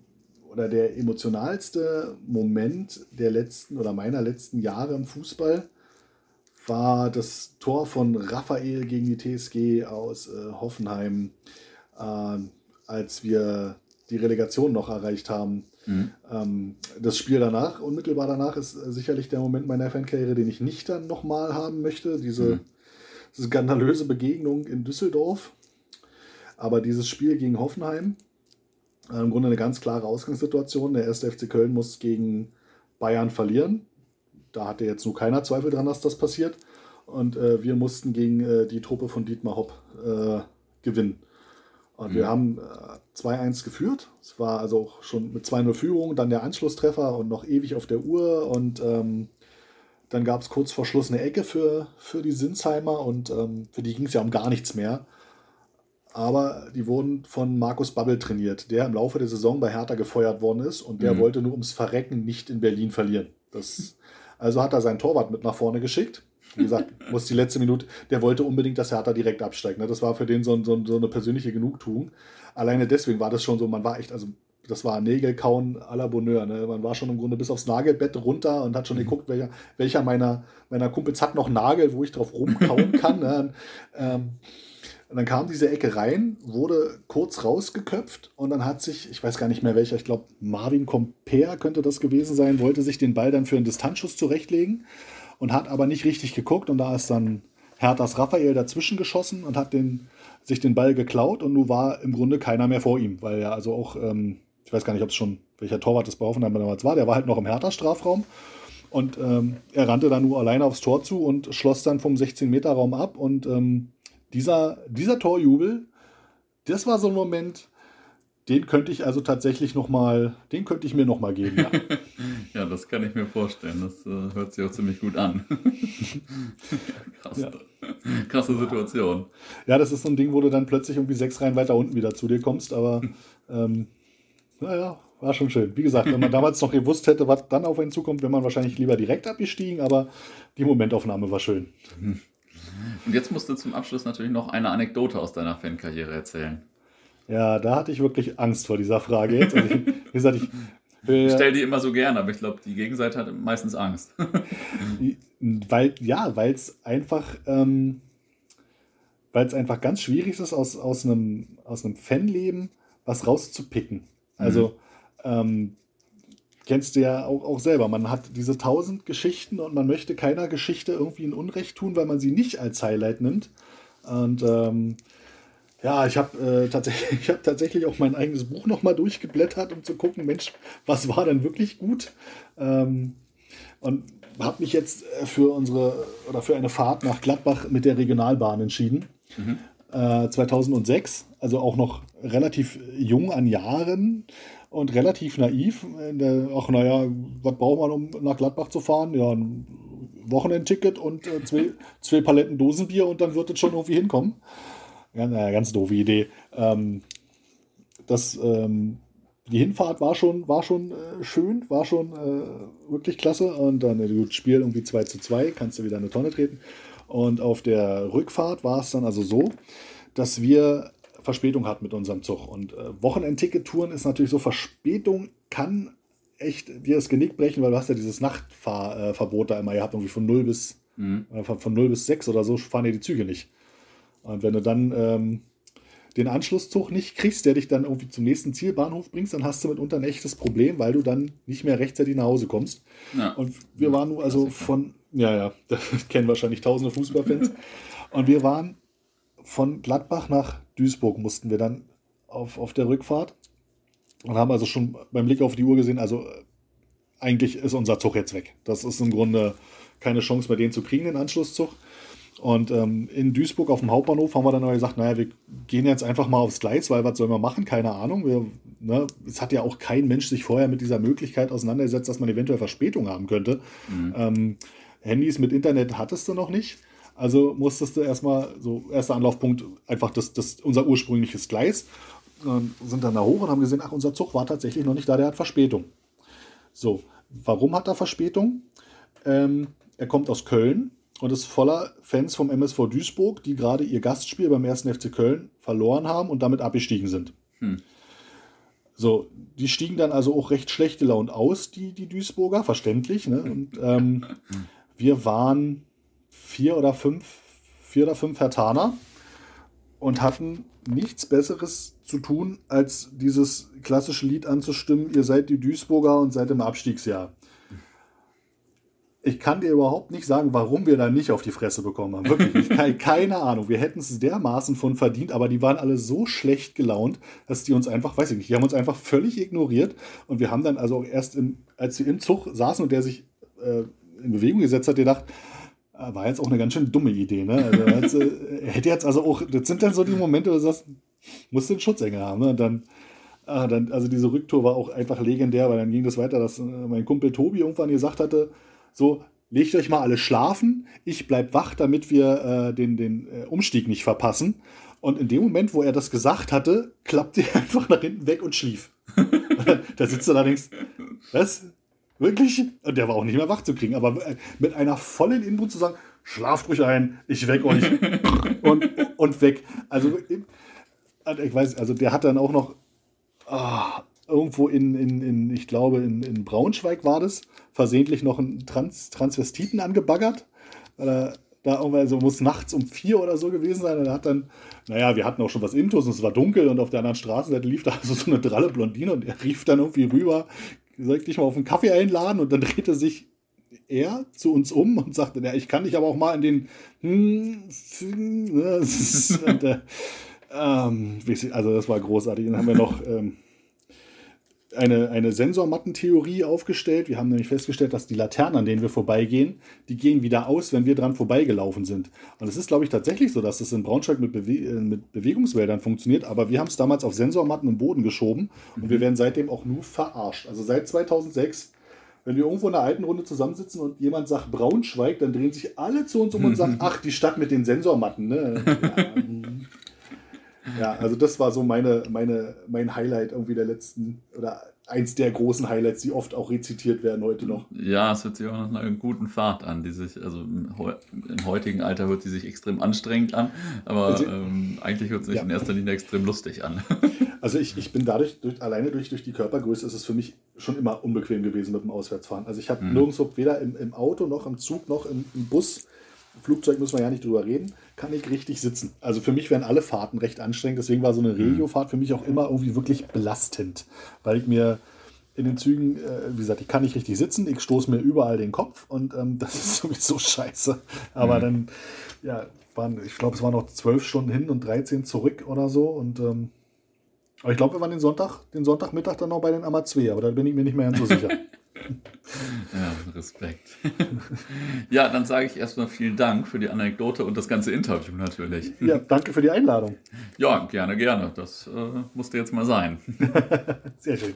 B: oder der emotionalste Moment der letzten oder meiner letzten Jahre im Fußball war das Tor von Raphael gegen die TSG aus äh, Hoffenheim, äh, als wir die Relegation noch erreicht haben. Mhm. Ähm, das Spiel danach, unmittelbar danach, ist sicherlich der Moment meiner Fankarriere, den ich nicht dann nochmal haben möchte. Diese, mhm. skandalöse Begegnung in Düsseldorf. Aber dieses Spiel gegen Hoffenheim, äh, Im Grunde eine ganz klare Ausgangssituation. Der erste FC Köln muss gegen Bayern verlieren. Da hatte jetzt nur keiner Zweifel dran, dass das passiert. Und äh, wir mussten gegen äh, die Truppe von Dietmar Hopp äh, gewinnen. Und mhm. wir haben 2-1 äh, geführt. Es war also auch schon mit 2-0 Führung, dann der Anschlusstreffer und noch ewig auf der Uhr. Und ähm, dann gab es kurz vor Schluss eine Ecke für, für die Sinsheimer und ähm, für die ging es ja um gar nichts mehr aber die wurden von Markus Babbel trainiert, der im Laufe der Saison bei Hertha gefeuert worden ist und der mhm. wollte nur ums Verrecken nicht in Berlin verlieren. Das, also hat er seinen Torwart mit nach vorne geschickt. Wie gesagt, *laughs* muss die letzte Minute, der wollte unbedingt, dass Hertha direkt absteigt. Ne? Das war für den so, so, so eine persönliche Genugtuung. Alleine deswegen war das schon so, man war echt, also das war Nägelkauen à la Bonheur. Ne? Man war schon im Grunde bis aufs Nagelbett runter und hat schon mhm. geguckt, welcher, welcher meiner, meiner Kumpels hat noch Nagel, wo ich drauf rumkauen *laughs* kann. ne? ähm, und dann kam diese Ecke rein, wurde kurz rausgeköpft und dann hat sich, ich weiß gar nicht mehr welcher, ich glaube Marvin Comper könnte das gewesen sein, wollte sich den Ball dann für einen Distanzschuss zurechtlegen und hat aber nicht richtig geguckt und da ist dann Herthas Raphael dazwischen geschossen und hat den, sich den Ball geklaut und nun war im Grunde keiner mehr vor ihm, weil er also auch, ähm, ich weiß gar nicht, ob es schon, welcher Torwart das bei damals war, der war halt noch im Hertha-Strafraum und ähm, er rannte dann nur alleine aufs Tor zu und schloss dann vom 16-Meter-Raum ab und ähm, dieser, dieser Torjubel, das war so ein Moment, den könnte ich also tatsächlich noch mal, den könnte ich mir noch mal geben. Ja, *laughs*
A: ja das kann ich mir vorstellen. Das äh, hört sich auch ziemlich gut an. *laughs* Krass. Ja. Krasse Situation.
B: Ja, das ist so ein Ding, wo du dann plötzlich irgendwie sechs Reihen weiter unten wieder zu dir kommst, aber *laughs* ähm, naja, war schon schön. Wie gesagt, wenn man damals noch gewusst hätte, was dann auf einen zukommt, wäre man wahrscheinlich lieber direkt abgestiegen, aber die Momentaufnahme war schön.
A: Und jetzt musst du zum Abschluss natürlich noch eine Anekdote aus deiner Fankarriere erzählen.
B: Ja, da hatte ich wirklich Angst vor dieser Frage jetzt. Also ich, wie
A: gesagt, ich, ich stelle die immer so gern, aber ich glaube, die Gegenseite hat meistens Angst. *laughs*
B: weil, ja, weil es einfach, ähm, weil es einfach ganz schwierig ist, aus, aus, einem, aus einem Fanleben was rauszupicken. Also, mhm. ähm, kennst du ja auch, auch selber. Man hat diese tausend Geschichten und man möchte keiner Geschichte irgendwie ein Unrecht tun, weil man sie nicht als Highlight nimmt. Und ähm, ja, ich habe äh, tatsächlich, *laughs* hab tatsächlich auch mein eigenes Buch nochmal durchgeblättert, um zu gucken, Mensch, was war denn wirklich gut? Ähm, und habe mich jetzt äh, für unsere oder für eine Fahrt nach Gladbach mit der Regionalbahn entschieden. Mhm. Äh, 2006, also auch noch relativ jung an Jahren und relativ naiv. Der, ach naja, was braucht man, um nach Gladbach zu fahren? Ja, ein Wochenendticket und äh, zwei, *laughs* zwei Paletten Dosenbier und dann wird es schon irgendwie hinkommen. Ja, naja, ganz doofe Idee. Ähm, das, ähm, die Hinfahrt war schon, war schon äh, schön, war schon äh, wirklich klasse. Und dann äh, gut, Spiel irgendwie 2 zu 2, kannst du wieder eine Tonne treten. Und auf der Rückfahrt war es dann also so, dass wir Verspätung hatten mit unserem Zug. Und äh, Wochenendticket-Touren ist natürlich so, Verspätung kann echt dir das Genick brechen, weil du hast ja dieses Nachtfahrverbot äh, da immer gehabt, irgendwie von 0 bis, mhm. äh, von 0 bis 6 oder so fahren ja die Züge nicht. Und wenn du dann ähm, den Anschlusszug nicht kriegst, der dich dann irgendwie zum nächsten Zielbahnhof bringst, dann hast du mitunter ein echtes Problem, weil du dann nicht mehr rechtzeitig nach Hause kommst. Ja. Und wir waren nur also von, ja, ja, *laughs* das kennen wahrscheinlich tausende Fußballfans. Und wir waren von Gladbach nach Duisburg mussten wir dann auf, auf der Rückfahrt und haben also schon beim Blick auf die Uhr gesehen, also äh, eigentlich ist unser Zug jetzt weg. Das ist im Grunde keine Chance mehr, den zu kriegen, den Anschlusszug. Und ähm, in Duisburg auf dem Hauptbahnhof haben wir dann gesagt, naja, wir gehen jetzt einfach mal aufs Gleis, weil was sollen wir machen? Keine Ahnung. Wir, ne, es hat ja auch kein Mensch sich vorher mit dieser Möglichkeit auseinandergesetzt, dass man eventuell Verspätung haben könnte. Mhm. Ähm, Handys mit Internet hattest du noch nicht. Also musstest du erstmal, so erster Anlaufpunkt, einfach das, das, unser ursprüngliches Gleis. Und sind dann da hoch und haben gesehen, ach, unser Zug war tatsächlich noch nicht da, der hat Verspätung. So, warum hat er Verspätung? Ähm, er kommt aus Köln und ist voller Fans vom MSV Duisburg, die gerade ihr Gastspiel beim 1. FC Köln verloren haben und damit abgestiegen sind. Hm. So, die stiegen dann also auch recht schlecht gelaunt aus, die, die Duisburger, verständlich. Ne? Und ähm, wir waren vier oder fünf, vier oder fünf Hertaner und hatten nichts Besseres zu tun, als dieses klassische Lied anzustimmen, ihr seid die Duisburger und seid im Abstiegsjahr ich kann dir überhaupt nicht sagen, warum wir da nicht auf die Fresse bekommen haben. Wirklich, keine, *laughs* keine Ahnung. Wir hätten es dermaßen von verdient, aber die waren alle so schlecht gelaunt, dass die uns einfach, weiß ich nicht, die haben uns einfach völlig ignoriert. Und wir haben dann also erst, im, als wir im Zug saßen und der sich äh, in Bewegung gesetzt hat, gedacht, war jetzt auch eine ganz schön dumme Idee. Ne? Also, jetzt, äh, hätte jetzt also auch, das sind dann so die Momente, wo du sagst, musst einen Schutzengel haben. Ne? Und dann, ah, dann, also diese Rücktour war auch einfach legendär, weil dann ging das weiter, dass äh, mein Kumpel Tobi irgendwann gesagt hatte, so, legt euch mal alle schlafen, ich bleib wach, damit wir äh, den, den äh, Umstieg nicht verpassen. Und in dem Moment, wo er das gesagt hatte, klappte er *laughs* einfach nach hinten weg und schlief. da sitzt er allerdings, was? Wirklich? Und der war auch nicht mehr wach zu kriegen, aber äh, mit einer vollen Inbrunst zu sagen, schlaft ruhig ein, ich weck euch. *laughs* und, und weg. Also, äh, ich weiß, also der hat dann auch noch, oh, irgendwo in, in, in ich glaube, in, in Braunschweig war das, versehentlich noch einen Trans Transvestiten angebaggert. Äh, da irgendwann so muss nachts um vier oder so gewesen sein. Und er hat dann, naja, wir hatten auch schon was Intus und es war dunkel und auf der anderen Straßenseite lief da so, *laughs* so eine dralle Blondine und er rief dann irgendwie rüber, soll ich dich mal auf einen Kaffee einladen? Und dann drehte sich er zu uns um und sagte, ja, ich kann dich aber auch mal in den hm, *laughs* und, äh, ähm, also das war großartig. Dann haben wir noch ähm, eine, eine Sensormattentheorie aufgestellt. Wir haben nämlich festgestellt, dass die Laternen, an denen wir vorbeigehen, die gehen wieder aus, wenn wir dran vorbeigelaufen sind. Und es ist, glaube ich, tatsächlich so, dass es in Braunschweig mit, Bewe äh, mit Bewegungswäldern funktioniert, aber wir haben es damals auf Sensormatten im Boden geschoben und mhm. wir werden seitdem auch nur verarscht. Also seit 2006 wenn wir irgendwo in einer alten Runde zusammensitzen und jemand sagt Braunschweig, dann drehen sich alle zu uns um und *laughs* sagen, ach, die Stadt mit den Sensormatten. Ne? *laughs* Ja, hm. Ja, also das war so meine, meine, mein Highlight irgendwie der letzten oder eins der großen Highlights, die oft auch rezitiert werden heute noch.
A: Ja, es hört sich auch nach einer guten Fahrt an, die sich, also im, im heutigen Alter hört sie sich extrem anstrengend an, aber also, ähm, eigentlich hört sie sich ja. in erster Linie extrem lustig an. *laughs*
B: Also ich, ich bin dadurch, durch, alleine durch, durch die Körpergröße ist es für mich schon immer unbequem gewesen mit dem Auswärtsfahren. Also ich habe mhm. nirgendwo, weder im, im Auto noch im Zug noch im, im Bus Flugzeug müssen wir ja nicht drüber reden, kann ich richtig sitzen. Also für mich wären alle Fahrten recht anstrengend. Deswegen war so eine mhm. Regio-Fahrt für mich auch immer irgendwie wirklich belastend, weil ich mir in den Zügen, äh, wie gesagt, ich kann nicht richtig sitzen, ich stoße mir überall den Kopf und ähm, *laughs* das ist sowieso scheiße. Aber mhm. dann, ja, waren, ich glaube, es waren noch zwölf Stunden hin und 13 zurück oder so. Und ähm, aber ich glaube, wir waren den Sonntag, den Sonntagmittag dann noch bei den Amazwe, aber da bin ich mir nicht mehr ganz so sicher. *laughs*
A: Ja, Respekt. *laughs* ja, dann sage ich erstmal vielen Dank für die Anekdote und das ganze Interview natürlich.
B: Ja, danke für die Einladung.
A: Ja, gerne, gerne. Das äh, musste jetzt mal sein. *laughs*
B: Sehr schön.